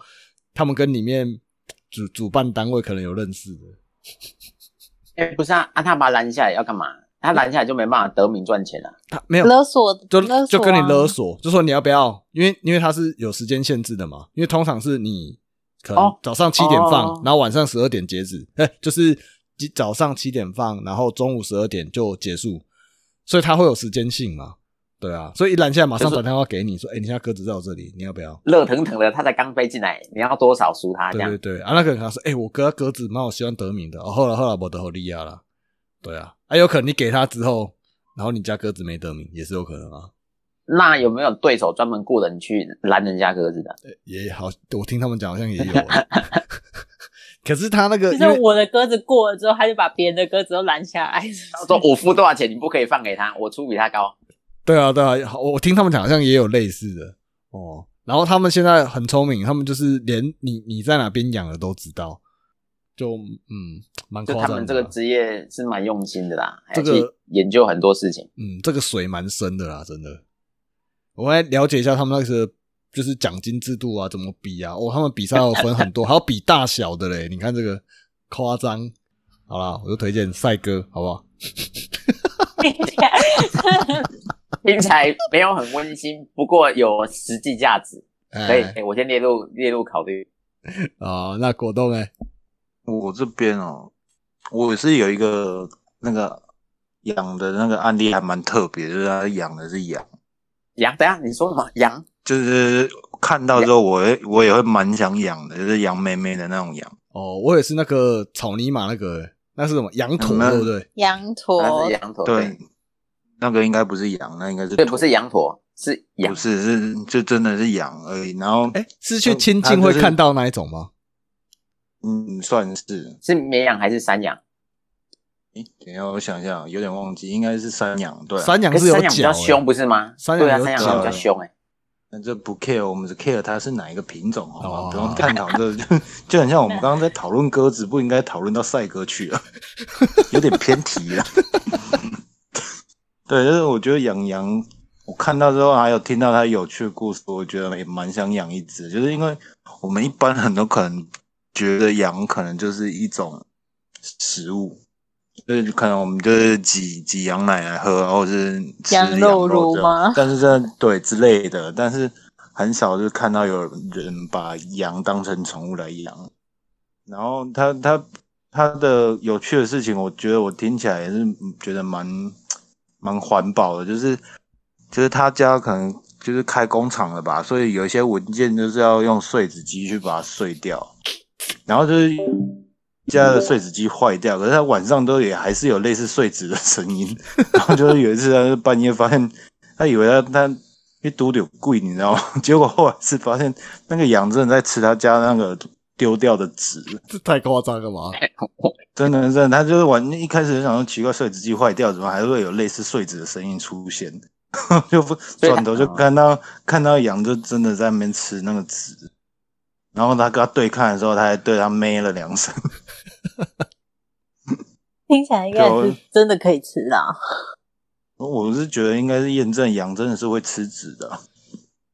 他们跟里面主主办单位可能有认识的。哎、不是啊，啊，他把它拦下来要干嘛？他拦下来就没办法得名赚钱了。他没有勒索就勒索就跟你啊勒索，就说你要不要，因为因为他是有时间限制的嘛，因为通常是你可能哦早上七点放，哦然后晚上十二点截止，哎、就是早上七点放，然后中午十二点就结束，所以它会有时间性嘛，对啊，所以一拦下来马上就是打电话给你说，哎、你现在鸽子在我这里，你要不要？热腾腾的，他才刚飞进来，你要多少输他这样对对？对，啊，那个人他说，哎、我哥鸽子蛮我希望得名的，哦，后来后来我得好利亚了，对啊，啊，有可能你给他之后，然后你家鸽子没得名，也是有可能啊。那有没有对手专门雇人去拦人家鸽子的？也好，我听他们讲好像也有欸，可是他那个就因为是我的鸽子过了之后，他就把别人的鸽子都拦下来。他说 我付多少钱，你不可以放给他，我出比他高。对啊对啊，好我听他们讲好像也有类似的哦。然后他们现在很聪明，他们就是连你你在哪边养的都知道，就嗯蛮就夸张的啊。他们这个职业是蛮用心的啦，还这个研究很多事情。嗯，这个水蛮深的啦，真的。我来了解一下他们那个就是奖金制度啊，怎么比啊？哦，他们比赛有分很多，还有比大小的嘞。你看这个夸张。好啦，我就推荐赛哥，好不好？听起来没有很温馨，不过有实际价值，可以，我先列入列入考虑。哦，那果冻呢，我这边哦，我是有一个那个养的那个案例还蛮特别，就是他养的是羊，羊，等下你说什么？羊？就是看到之后我会我也会蛮想养的，就是羊妹妹的那种羊。哦，我也是那个草泥马那个，那是什么羊驼，嗯对不对？羊驼那是羊驼，对，那个应该不是羊，那应该是对，不是羊驼，是羊不。是是就真的是羊而已。然后哎，是去亲近会看到那一种吗？嗯，算是。是绵羊还是山羊？诶，等一下我想一下，有点忘记，应该是三羊。对啊、山羊是有可是山羊比较凶，不是吗？对啊，三羊有山羊角比较凶哎。那这不 care，我们只 care 它是哪一个品种，好吗？哦不用探讨这 就很像我们刚刚在讨论鸽子，不应该讨论到赛鸽去了，有点偏题了。对，就是我觉得养羊，我看到之后还有听到它有趣的故事，我觉得也蛮想养一只，就是因为我们一般很多可能觉得羊可能就是一种食物。就是可能我们就是挤挤羊奶来喝，或者是吃羊肉肉炉吗？但是这对之类的，但是很少就看到有人把羊当成宠物来养。然后他他他的有趣的事情，我觉得我听起来也是觉得蛮蛮环保的，就是就是他家可能就是开工厂了吧，所以有一些文件就是要用碎纸机去把它碎掉，然后就是家的碎纸机坏掉，可是他晚上都也还是有类似碎纸的声音，然后就是有一次他就半夜发现，他以为他他一丢丢贵，你知道吗？结果后来是发现那个羊真的在吃他家那个丢掉的纸，这太夸张了吧？真的真的，他就是晚一开始就想说奇怪，碎纸机坏掉，怎么还会有类似碎纸的声音出现？就不对转头就看到看到羊就真的在那边吃那个纸，然后他跟他对看的时候，他还对他咩了两声。听起来应该是真的可以吃啦。我是觉得应该是验证羊真的是会吃纸的，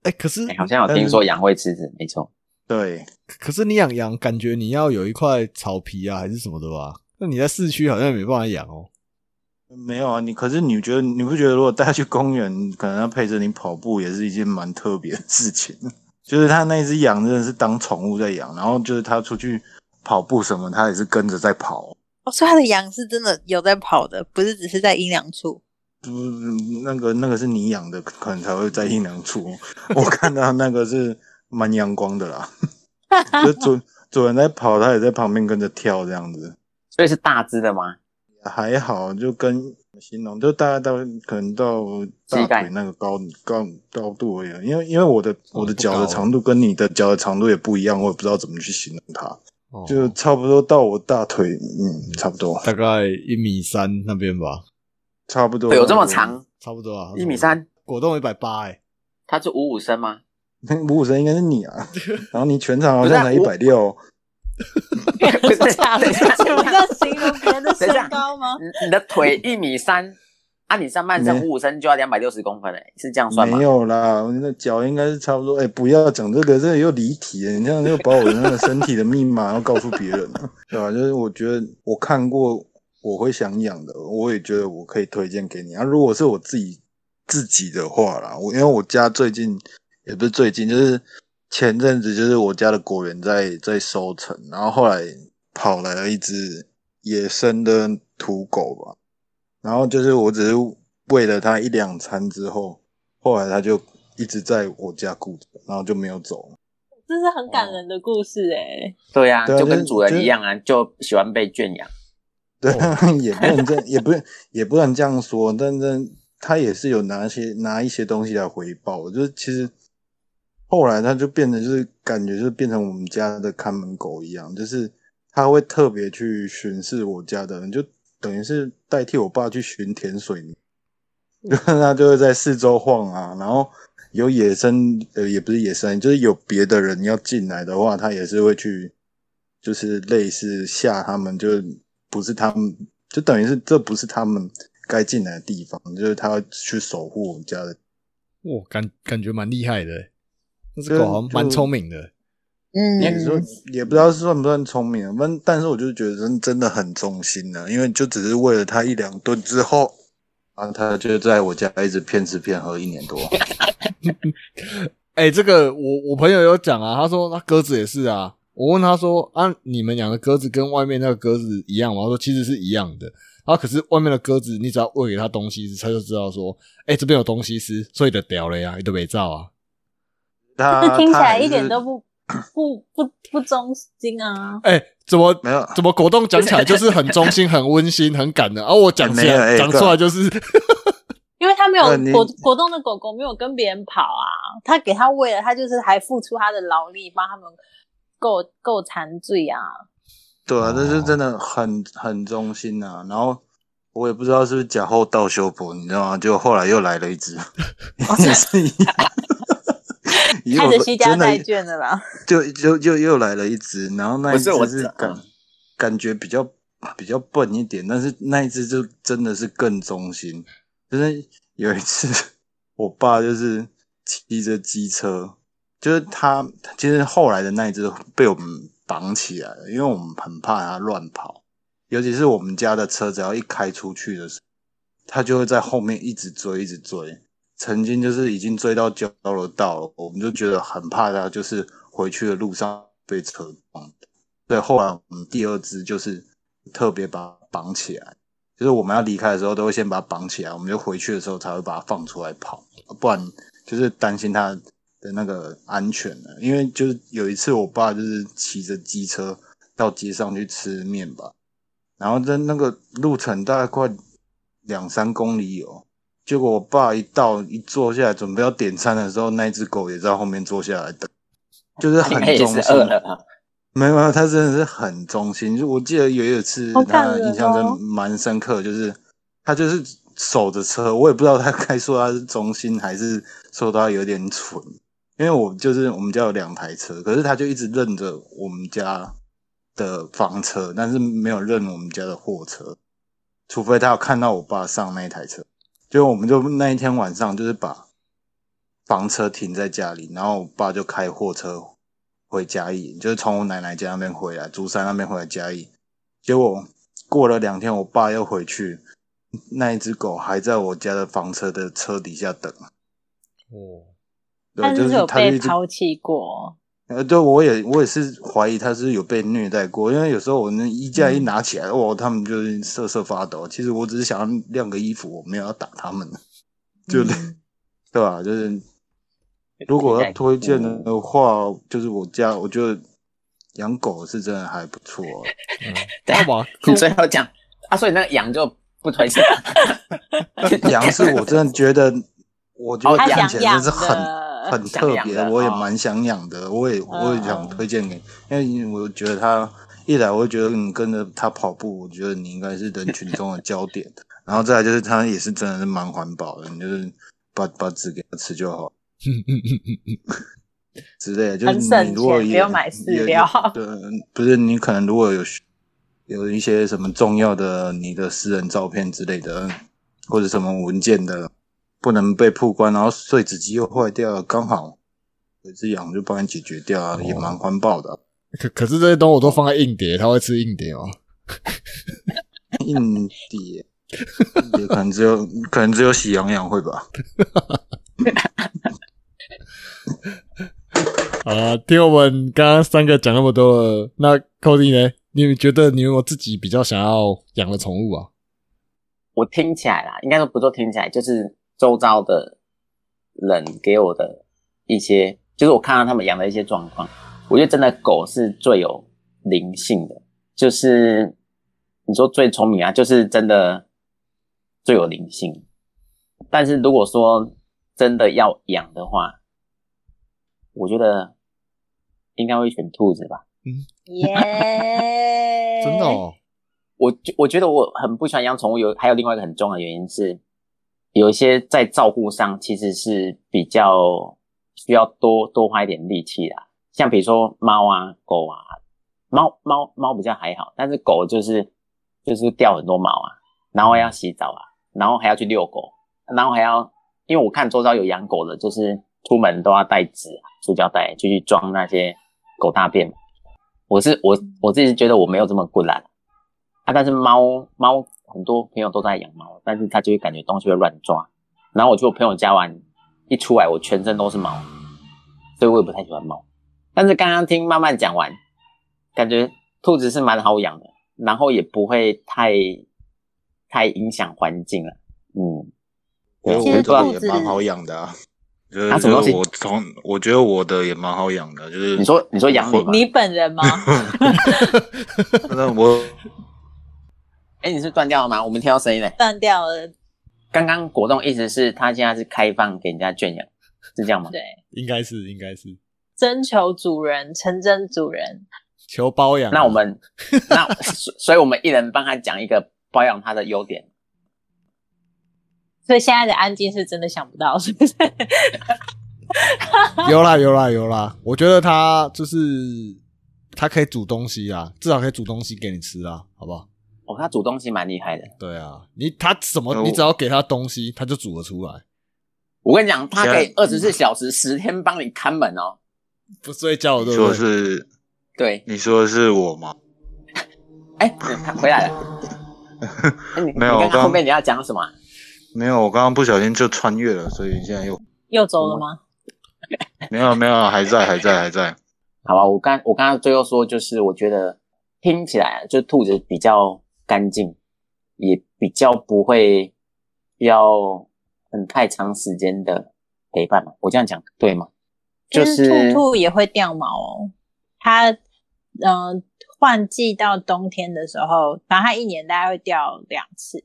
哎、可是哎好像有听说羊会吃纸，没错。对，可是你养羊，感觉你要有一块草皮啊，还是什么的吧？那你在市区好像也没办法养哦。没有啊，你可是你觉得你不觉得如果带他去公园，可能要陪着你跑步，也是一件蛮特别的事情。就是他那一只羊真的是当宠物在养，然后就是他出去跑步什么，他也是跟着在跑。哦，所以它的羊是真的有在跑的，不是只是在阴凉处。不，那个那个是你养的，可能才会在阴凉处。我看到那个是蛮阳光的啦，就主主人在跑，它也在旁边跟着跳这样子。所以是大只的吗？还好，就跟形容，就大概到可能到大膝盖腿那个高高高度而已。因为因为我的我的脚的长度跟你的脚的长度也不一样，我也不知道怎么去形容它，哦就差不多到我大腿，嗯，差不多，大概一米三那边吧，差不多。有这么？长？差不多啊，一米三？果冻一百八，哎，他是五五身吗？五五身应该是你啊，然后你全场好像才一百六，不是，长等一下你们在形容别人的身高吗？你你的腿一米三，啊，你上半身五五身就要两百六十公分诶，是这样算吗没？有啦，我的脚应该是差不多。哎、不要讲这个，这个又离题了。你这样又把我的那个身体的密码要告诉别人了，对吧？就是我觉得我看过，我会想养的，我也觉得我可以推荐给你啊。如果是我自己自己的话啦，我因为我家最近也不是最近，就是前阵子就是我家的果园在在收成，然后后来跑来了一只野生的土狗吧，然后就是我只是喂了它一两餐之后，后来它就一直在我家顾着，然后就没有走了。这是很感人的故事哎、对呀，啊就跟主人一样啊，就喜欢被圈养。对，也不能这，也不也不能这样说，但是他也是有拿一些拿一些东西来回报。就是其实后来他就变得就是感觉就是变成我们家的看门狗一样，就是他会特别去巡视我家的人，就等于是代替我爸去寻田水泥，就是他就会在四周晃啊，然后有野生呃也不是野生，就是有别的人要进来的话，他也是会去，就是类似吓他们，就是不是他们，就等于是这不是他们该进来的地方，就是他要去守护我们家的。哇，感感觉蛮厉害的欸，那只狗好像蛮聪明的。嗯，也不知道算不算聪明，但但是我就觉得真真的很忠心呢、因为就只是为了他一两顿之后，然后他就在我家一直骗吃骗喝一年多。哎、这个我我朋友有讲啊，他说那鸽子也是啊。我问他说啊，你们养的鸽子跟外面那个鸽子一样吗？他说其实是一样的。然后可是外面的鸽子，你只要喂给它东西吃，它就知道说，哎、这边有东西吃，所以就屌了呀，你都没照啊。他这 听起来一点都不不不不忠心啊！哎、怎么没有怎么果冻讲起来就是很忠心、很温馨、很感人，而、我讲起来讲出来就是，因为他没有呃果果冻的狗狗没有跟别人跑啊，他给他喂了，他就是还付出他的劳力帮他们够够残罪啊。对啊，这哦是真的很很忠心啊。然后我也不知道是不是假后道修补，你知道吗？结果后来又来了一只，也是一样。又开始惜家真的带眷了啦。就就就又来了一只，然后那一只不是我是感嗯感觉比较比较笨一点，但是那一只就真的是更忠心。就是有一次，我爸就是骑着机车，就是他其实后来的那一只被我们绑起来了，因为我们很怕它乱跑，尤其是我们家的车只要一开出去的时候，它就会在后面一直追，一直追。曾经就是已经追到交流道了，我们就觉得很怕他，就是回去的路上被车撞的。所以后来我们第二只就是特别把它绑起来，就是我们要离开的时候都会先把它绑起来，我们就回去的时候才会把它放出来跑，不然就是担心它的那个安全了。因为就是有一次我爸就是骑着机车到街上去吃面吧，然后在那个路程大概快两三公里有。结果我爸一到一坐下来准备要点餐的时候，那一只狗也在后面坐下来等，就是很忠心。没有，没有，它真的是很忠心。就我记得有一次，好感人他印象真哦蛮深刻，就是它就是守着车，我也不知道他该说它是忠心，还是说它有点蠢。因为我就是我们家有两台车，可是它就一直认着我们家的房车，但是没有认我们家的货车，除非它有看到我爸上那一台车。就我们就那一天晚上就是把房车停在家里，然后我爸就开货车回嘉义，就是从我奶奶家那边回来，竹山那边回来嘉义。结果过了两天，我爸又回去，那一只狗还在我家的房车的车底下等。哦，对，就是有被抛弃过，呃，对，我也我也是怀疑他是有被虐待过，因为有时候我那衣架一拿起来，哦，他们就是瑟瑟发抖。其实我只是想要晾个衣服，我没有要打他们，就、嗯对吧？就是如果要推荐的话，就是我家，我觉得养狗是真的还不错。对好吧，你最后讲啊，所以那个羊就不推荐。羊是我真的觉得，我觉得哦看起来真是很很特别，我也蛮想养的，我也我也想推荐给，因为我觉得它一来，我会觉得你跟着它跑步，我觉得你应该是人群中的焦点，然后再来就是它也是真的是蛮环保的，你就是把把纸给它吃就好。之类的，就是你如果也钱不用买饲也料对，不是你可能如果有有一些什么重要的你的私人照片之类的，或者什么文件的不能被曝光，然后碎纸机又坏掉了，刚好有一只羊就帮你解决掉啊，也蛮环保的。可可是这些东西我都放在硬碟，它会吃硬碟哦。硬碟，硬碟可能只有可能只有喜羊羊会吧。好了，听我们刚刚三个讲那么多了，那 Cody 呢？你们觉得你有没有自己比较想要养的宠物啊？我听起来啦，应该说不做听起来，就是周遭的人给我的一些，就是我看到他们养的一些状况，我觉得真的狗是最有灵性的，就是你说最聪明啊，就是真的最有灵性。但是如果说真的要养的话，我觉得应该会选兔子吧。嗯耶，真的哦，我觉我觉得我很不喜欢养宠物，有还有另外一个很重要的原因是，有一些在照顾上其实是比较需要多多花一点力气啦。像比如说猫啊、狗啊，猫猫猫比较还好，但是狗就是就是掉很多毛啊，然后要洗澡啊，然后还要去遛狗，然后还要，因为我看周遭有养狗的，就是出门都要带纸、塑胶袋就去装那些狗大便。我是我我自己是觉得我没有这么困难啊，但是猫猫很多朋友都在养猫，但是他就会感觉东西会乱抓，然后我去我朋友家玩，一出来我全身都是毛，所以我也不太喜欢猫。但是刚刚听慢慢讲完，感觉兔子是蛮好养的，然后也不会太太影响环境了。嗯，对，我我不知道觉得这个也蛮好养的啊。就是就是啊什么东西我从我觉得我的也蛮好养的，就是你说你说养你？你本人吗？那我哎，你是断掉了吗？我们听到声音嘞。断掉了。刚刚果冻意思是他现在是开放给人家圈养，是这样吗？对，应该是应该是征求主人，成真主人。求包养啊。那我们那所所以我们一人帮他讲一个包养他的优点。所以现在的安静是真的想不到，是不是？有啦有啦有啦，我觉得它就是它可以煮东西啊，至少可以煮东西给你吃啊，好不好？哦，他煮东西蛮厉害的。对啊，你他什么，哦你只要给他东西，他就煮得出来，我跟你讲，他可以二十四小时十天帮你看门哦。不睡觉你说的对不对？是对，你说的是我吗？哎，他回来了。没有后面你要讲什么啊？没有，我刚刚不小心就穿越了，所以现在又又走了吗？没有没有，还在还在还在。好吧，我刚我刚刚最后说，就是我觉得听起来啊就兔子比较干净，也比较不会要很太长时间的陪伴嘛。我这样讲对吗？就是兔兔也会掉毛哦。它嗯、呃换季到冬天的时候，反正它一年大概会掉两次。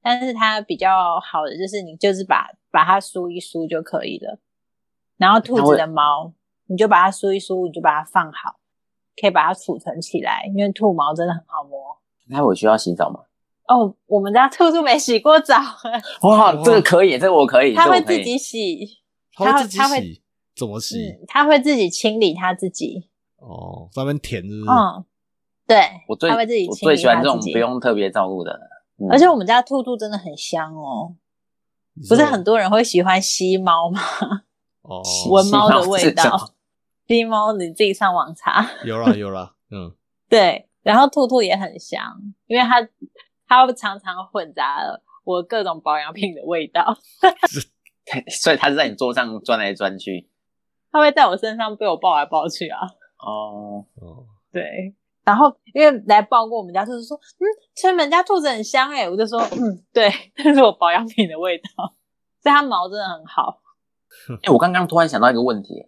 但是它比较好的就是你就是把把它梳一梳就可以了。然后兔子的毛，你就把它梳一梳，你就把它放好，可以把它储存起来，因为兔毛真的很好摸。那我需要洗澡吗？哦，我们家兔兔没洗过澡，哇，这个可以，这个我可以，它会自己洗，它会自己它会洗，怎么洗？嗯，它会自己清理它自己。哦，上面舔是不是？嗯，对，我最它会自己我清理最喜欢这种不用特别照顾的。嗯而且我们家兔兔真的很香哦，不是很多人会喜欢吸猫吗？哦，闻猫的味道，吸猫你自己上网查。有啦有啦，嗯，对，然后兔兔也很香，因为它它会常常混杂了我各种保养品的味道，所以它是在你桌上钻来钻去。它会在我身上被我抱来抱去啊。哦，哦，对，然后因为来抱过我们家就是说，嗯，所以你们家兔子很香哎、我就说，嗯，对，那是我保养品的味道，所以它毛真的很好。哎、我刚刚突然想到一个问题，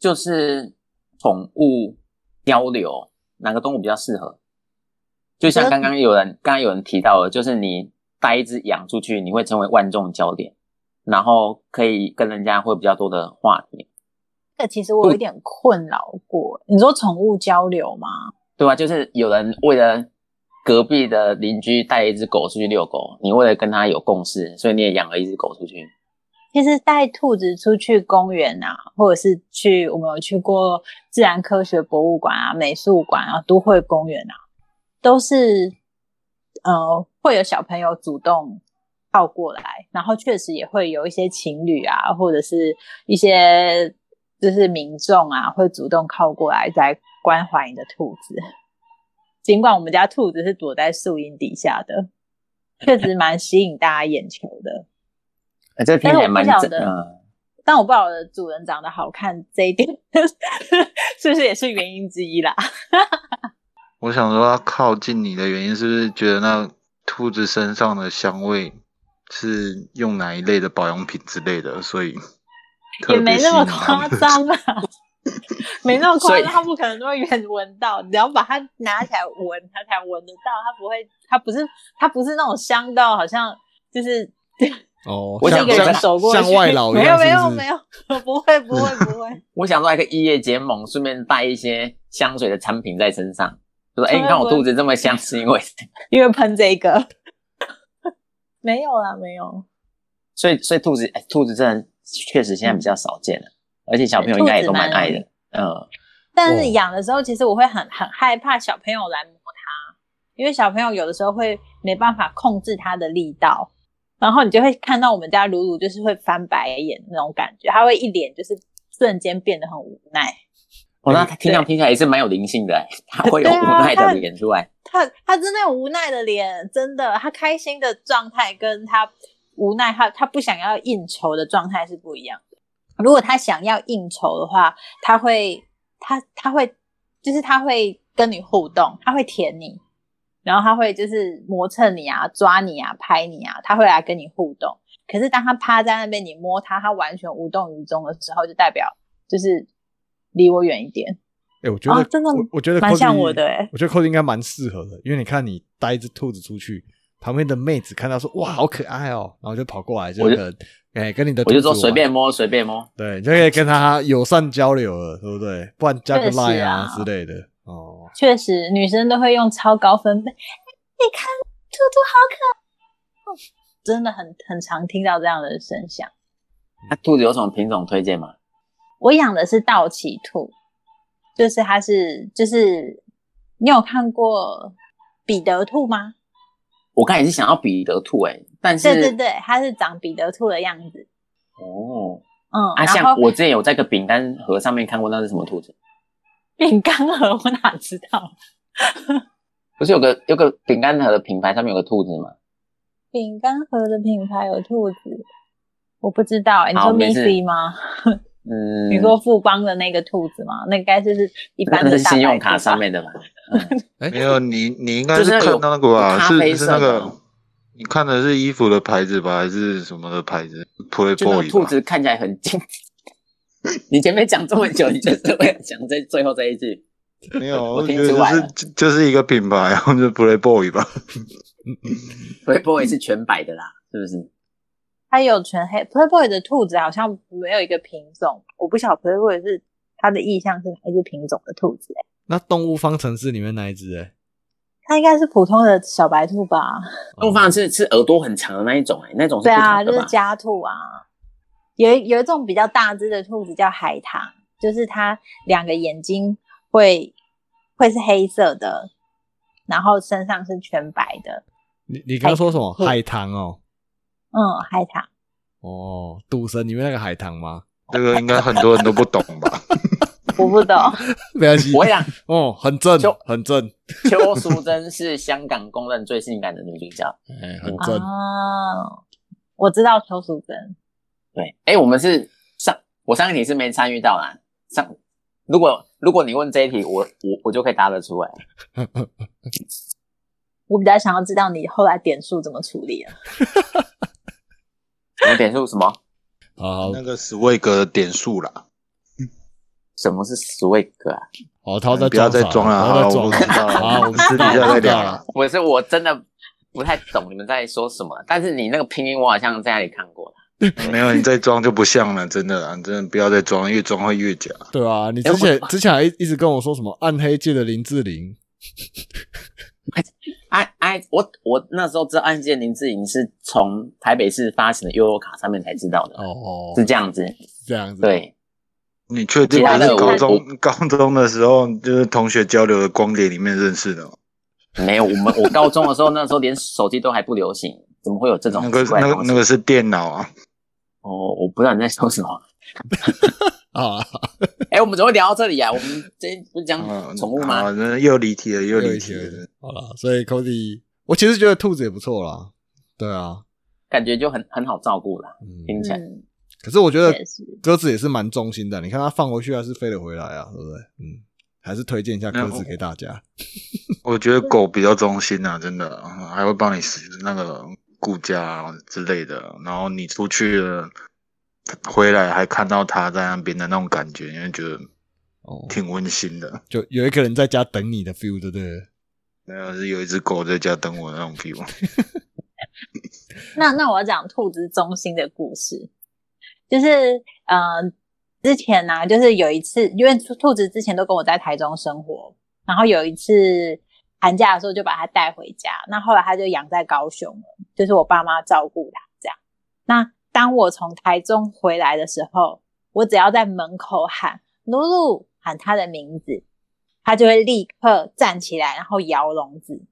就是宠物交流哪个动物比较适合？就像刚刚有人刚刚有人提到的，就是你带一只羊出去，你会成为万众焦点，然后可以跟人家会比较多的话题，这其实我有一点困扰过。你说宠物交流吗？对吧？就是有人为了隔壁的邻居带一只狗出去遛狗，你为了跟他有共识，所以你也养了一只狗出去。其实带兔子出去公园啊，或者是去我们有去过自然科学博物馆啊、美术馆啊、都会公园啊，都是呃会有小朋友主动靠过来，然后确实也会有一些情侣啊，或者是一些就是民众啊，会主动靠过来在关怀你的兔子。尽管我们家兔子是躲在树荫底下的，确实蛮吸引大家眼球的。哎、这个听起来蛮但我不晓得正嗯。但我不知道主人长得好看这一点是不是也是原因之一啦？我想说，它靠近你的原因是不是觉得那兔子身上的香味是用哪一类的保养品之类的，所以特也 没那么夸张啊，没那么夸张，它不可能那么远闻到，只要把它拿起来闻，它才闻得到，它不会，它不是，它不是那种香到好像就是哦，我想一个人像走过去，像外劳 一没有样，是是？没有没有，不会不会不会，我想说还可以异业结盟，顺便带一些香水的产品在身上，就说：“哎、你看我不会兔子这么香，是因为 因为喷这个，没有啦没有，所以所以兔子，哎、兔子真的确实现在比较少见了，而且小朋友应该也都蛮爱的。嗯，但哦。是养的时候，其实我会很很害怕小朋友来摸它，因为小朋友有的时候会没办法控制它的力道，然后你就会看到我们家鲁鲁就是会翻白眼那种感觉，他会一脸就是瞬间变得很无奈。哦，那他听上听起来也是蛮有灵性的、哎 他会有无奈的他脸出来。他他真的有无奈的脸，真的，他开心的状态跟他无奈，他他不想要应酬的状态是不一样的。如果他想要应酬的话，他会他他会就是他会跟你互动，他会舔你，然后他会就是磨蹭你啊、抓你啊、拍你啊，他会来跟你互动。可是当他趴在那边，你摸他，他完全无动于衷的时候，就代表就是离我远一点。哎、我觉得、哦真的我我觉得蛮像我的欸我觉得 Cody 应该蛮适合的，因为你看你带一只兔子出去，旁边的妹子看到说哇好可爱哦，然后就跑过来就哎、跟你的我就说随便摸，随便摸。对，你就可以跟他友善交流了，对不对？不然加个 line 啊啊之类的哦。确实，女生都会用超高分贝。你看，兔兔好可爱，哦真的很很常听到这样的声响。那兔子有什么品种推荐吗？我养的是道奇兔，就是它是就是你有看过彼得兔吗？我刚才也是想要彼得兔哎、但是对对对，它是长彼得兔的样子。哦嗯，啊，像我之前有在个饼干盒上面看过那是什么兔子？饼干盒我哪知道？不是有个有个饼干盒的品牌上面有个兔子吗？饼干盒的品牌有兔子，我不知道、欸。你说 Missy 吗？嗯，你说富邦的那个兔子吗？那应该就是一般的大是信用卡上面的吧？没有你，你应该是看到那个吧？有咖啡是是那个，你看的是衣服的牌子吧，还是什么的牌子？Playboy 个兔？子看起来很精。你前面讲这么久，你就是为了讲这最后这一句。没有，我我觉得听出来了就是就是一个品牌，然后就是 Playboy 吧。Playboy 是全白的啦，是不是？它有全黑。Playboy 的兔子好像没有一个品种，我不晓得 Playboy 是它的意向是哪一只品种的兔子、欸？那动物方程式里面哪一只哎，它应该是普通的小白兔吧？动物方程式是耳朵很长的那一种、哎，那种是对啊，就是？家兔啊。有一有一种比较大只的兔子叫海棠，就是它两个眼睛会会是黑色的，然后身上是全白的。你你刚刚说什么海海棠哦？嗯，海棠。哦，赌神里面那个海棠吗？这个应该很多人都不懂吧？我不懂，没关系我，想哦，很正，很正，邱淑贞是香港公认最性感的女主角。哎，很正。啊，我知道邱淑贞。对，哎，我们是上我上一题是没参与到啦。上如果如果你问这一题，我我我就可以答得出来。我比较想要知道你后来点数怎么处理啊。你点数什么？啊那个史威格的点数啦，什么是 Swag 啊？哦，他在不要再装了，好了，不要再装我不知道好，我 们私底下再聊了。我是我真的不太懂你们在说什么，但是你那个拼音我好像在那里看过了。没有，你再装就不像了，真的啊，真的不要再装，越装会越假。对啊，你之前之前还一一直跟我说什么暗黑界的林志玲，哎哎，我我那时候知道案件林志玲是从台北市发行的悠悠卡上面才知道的，哦，是这样子。这样子，，对，你确定不其他是高中高中的时候就是同学交流的光碟里面认识的吗？没有我们我高中的时候，那时候连手机都还不流行，怎么会有这种那个那个那个是电脑啊，哦，我不知道你在说什么。啊，哎，我们怎么会聊到这里啊？我们这不是讲嗯，宠物吗？啊那又离题了，又离题了。好了，所以 Cody，我其实觉得兔子也不错啦，对啊，感觉就很很好照顾啦，嗯，听起来。嗯，可是我觉得。鸽子也是蛮忠心的，你看它放回去还是飞了回来啊，对不对？嗯，还是推荐一下鸽子给大家。我觉得狗比较忠心啊，真的，还会帮你使那个顾家啊之类的。然后你出去了，回来还看到他在那边的那种感觉，你会觉得哦，挺温馨的。就有一个人在家等你的 feel，对不对？没有，是有一只狗在家等我的那种 feel。那那我要讲兔子中心的故事，就是呃，之前呢、就是有一次，因为兔兔子之前都跟我在台中生活，然后有一次寒假的时候就把它带回家，那后来它就养在高雄了，就是我爸妈照顾它这样。那当我从台中回来的时候，我只要在门口喊“露露”，喊它的名字，它就会立刻站起来，然后摇笼子，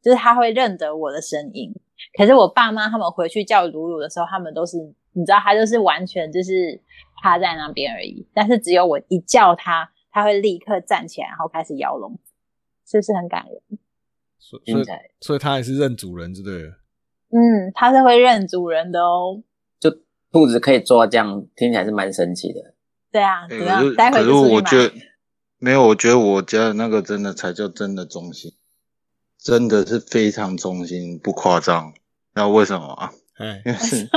就是它会认得我的声音。可是我爸妈他们回去叫鲁鲁的时候，他们都是你知道，他就是完全就是趴在那边而已。但是只有我一叫他，他会立刻站起来，然后开始摇笼，是不是很感人？所以所以听起来所以它还是认主人，之类的。嗯，他是会认主人的哦。就兔子可以做到这样，听起来是蛮神奇的。对啊？可是待会可是。我觉得没有，我觉得我家的那个真的才叫真的忠心，真的是非常忠心，不夸张。知道为什么啊？哎，因为是，因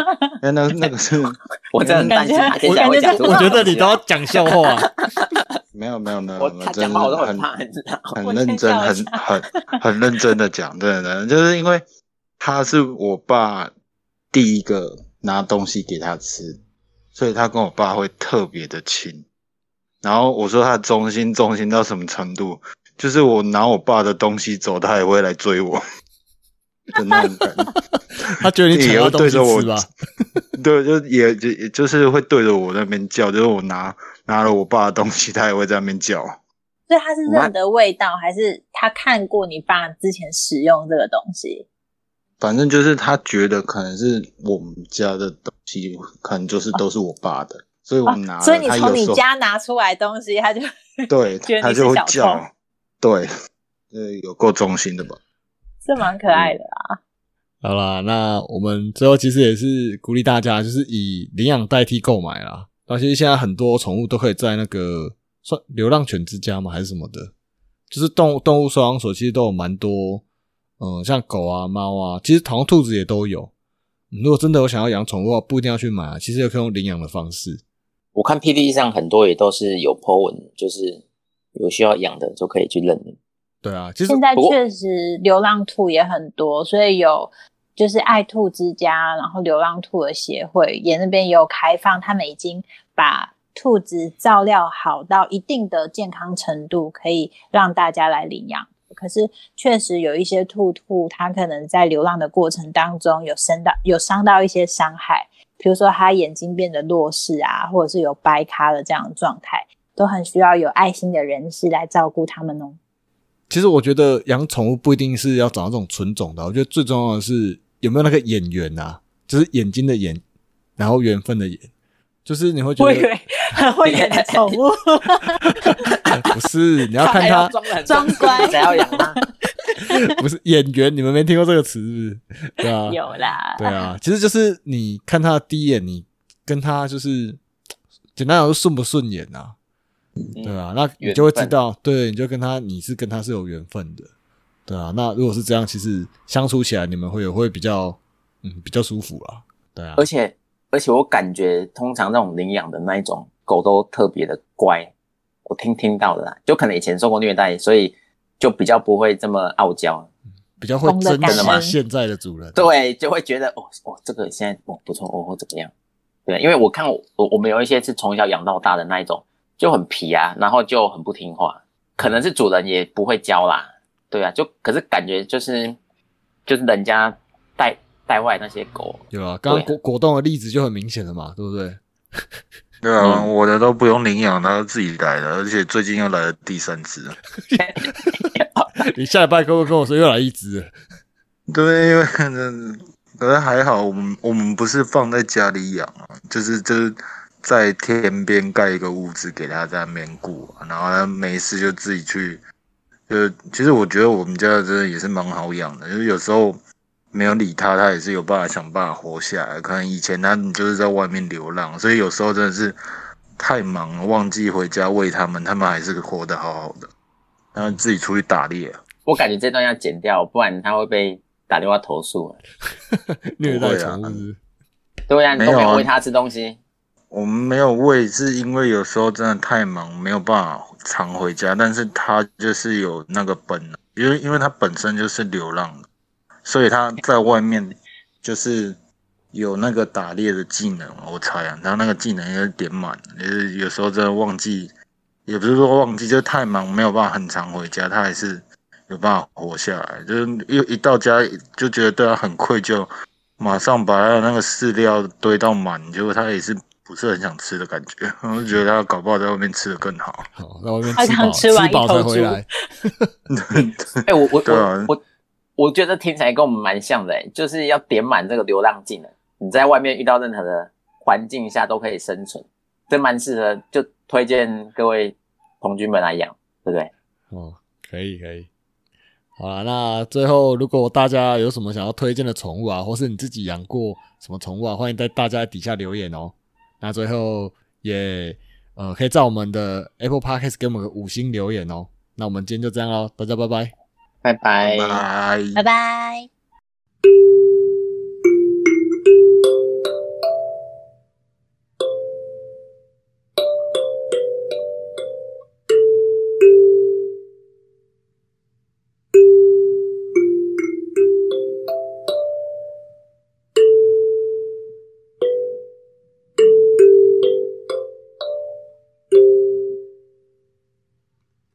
为那那个是 我真的很担心他接下来会讲出我觉得你都要讲笑话。没有没有没有，我真的他讲话我都很很怕，你知道吗？很认真，很很很认真的讲，真的，就是因为他是我爸第一个拿东西给他吃，所以他跟我爸会特别的亲。然后我说他忠心忠心到什么程度，就是我拿我爸的东西走，他也会来追我。的那种感觉。他觉得你抢也会他东西对着我吃吧？对，就也就也就是会对着我那边叫，就是我拿拿了我爸的东西，他也会在那边叫。所以他是认得味道，还是他看过你爸之前使用这个东西？反正就是他觉得可能是我们家的东西，可能就是都是我爸的，所以我拿，哦所以你从你家拿出来东西，他就对 他就会叫，对，呃，有够忠心的吧？是蛮可爱的啦。好啦，那我们最后其实也是鼓励大家，就是以领养代替购买啦。那其实现在很多宠物都可以在那个算流浪犬之家吗？还是什么的？就是动物动物收养所，其实都有蛮多，嗯，像狗啊、猫啊，其实好像兔子也都有。嗯如果真的有想要养宠物的话，不一定要去买啊，其实也可以用领养的方式。我看 PPT 上很多也都是有 po 文，就是有需要养的就可以去认领。对啊，其实现在确实流浪兔也很多，所以有就是爱兔之家，然后流浪兔的协会也那边也有开放，他们已经把兔子照料好到一定的健康程度，可以让大家来领养。可是确实有一些兔兔，它可能在流浪的过程当中有生到有伤到一些伤害，比如说它眼睛变得弱视啊，或者是有掰咖的这样的状态，都很需要有爱心的人士来照顾它们哦。其实我觉得养宠物不一定是要找那种纯种的，我觉得最重要的是有没有那个眼缘啊，就是眼睛的眼，然后缘分的缘，就是你会觉得我以为很会演的宠物，不是，你要看他装的很装乖。才要养它。不是演员，你们没听过这个词是不是？对啊，有啦，对啊，其实就是你看他的第一眼，你跟他就是简单来说顺不顺眼啊？对啊，那你就会知道，对，你就跟他你是跟他是有缘分的，对啊。那如果是这样，其实相处起来你们会有会比较嗯比较舒服啦，对啊而。且而且我感觉，通常那种领养的那一种狗都特别的乖，我听听到的啦，就可能以前受过虐待，所以就比较不会这么傲娇。比较会懂得感珍惜恩现在的主人，对，就会觉得哦哦，这个现在哦不错哦，或怎么样？对，因为我看我我我们有一些是从小养到大的那一种，就很皮啊，然后就很不听话，可能是主人也不会教啦，对啊，就可是感觉就是就是人家带带外那些狗，有啊。刚果果冻的例子就很明显了嘛，对不对？对啊，嗯我的都不用领养，它自己来的，而且最近又来了第三只。你下礼拜跟我跟我说又来一只了，对，因为可能可是还好，我们我们不是放在家里养啊，就是就是在天边盖一个屋子给它在那边过、啊，然后它没事就自己去。就其实我觉得我们家真的也是蛮好养的，就是有时候没有理它，它也是有办法想办法活下来。可能以前它就是在外面流浪，所以有时候真的是太忙了，忘记回家喂它们，它们还是活得好好的。然后自己出去打猎啊、我感觉这段要剪掉，不然它会被打电话投诉。虐待不会啊宠物是不是 对呀、你都没有啊没有喂它吃东西，我们没有喂，是因为有时候真的太忙，没有办法常回家。但是他就是有那个本能，因为因为他本身就是流浪，所以他在外面就是有那个打猎的技能。我猜啊，然后那个技能应该是点满，就是有时候真的忘记，也不是说忘记，就是太忙没有办法很常回家，他还是有办法活下来。就是一一到家就觉得对他很愧疚，马上把他的那个饲料堆到满，结果他也是不是很想吃的感觉。我就觉得他搞不好在外面吃的更好。好，在外面他吃饱刚吃饱一头猪才回来。哎、我我对啊我我我觉得听起来跟我们蛮像的、欸，就是要点满这个流浪技能，你在外面遇到任何的环境下都可以生存，这蛮适合，就推荐各位同居们来养，对不对？哦，可以可以。好了，那最后如果大家有什么想要推荐的宠物啊，或是你自己养过什么宠物啊，欢迎在大家底下留言哦。那最后也呃可以在我们的 Apple Podcast 给我们个五星留言哦。那我们今天就这样喽，大家拜拜，拜拜，拜拜。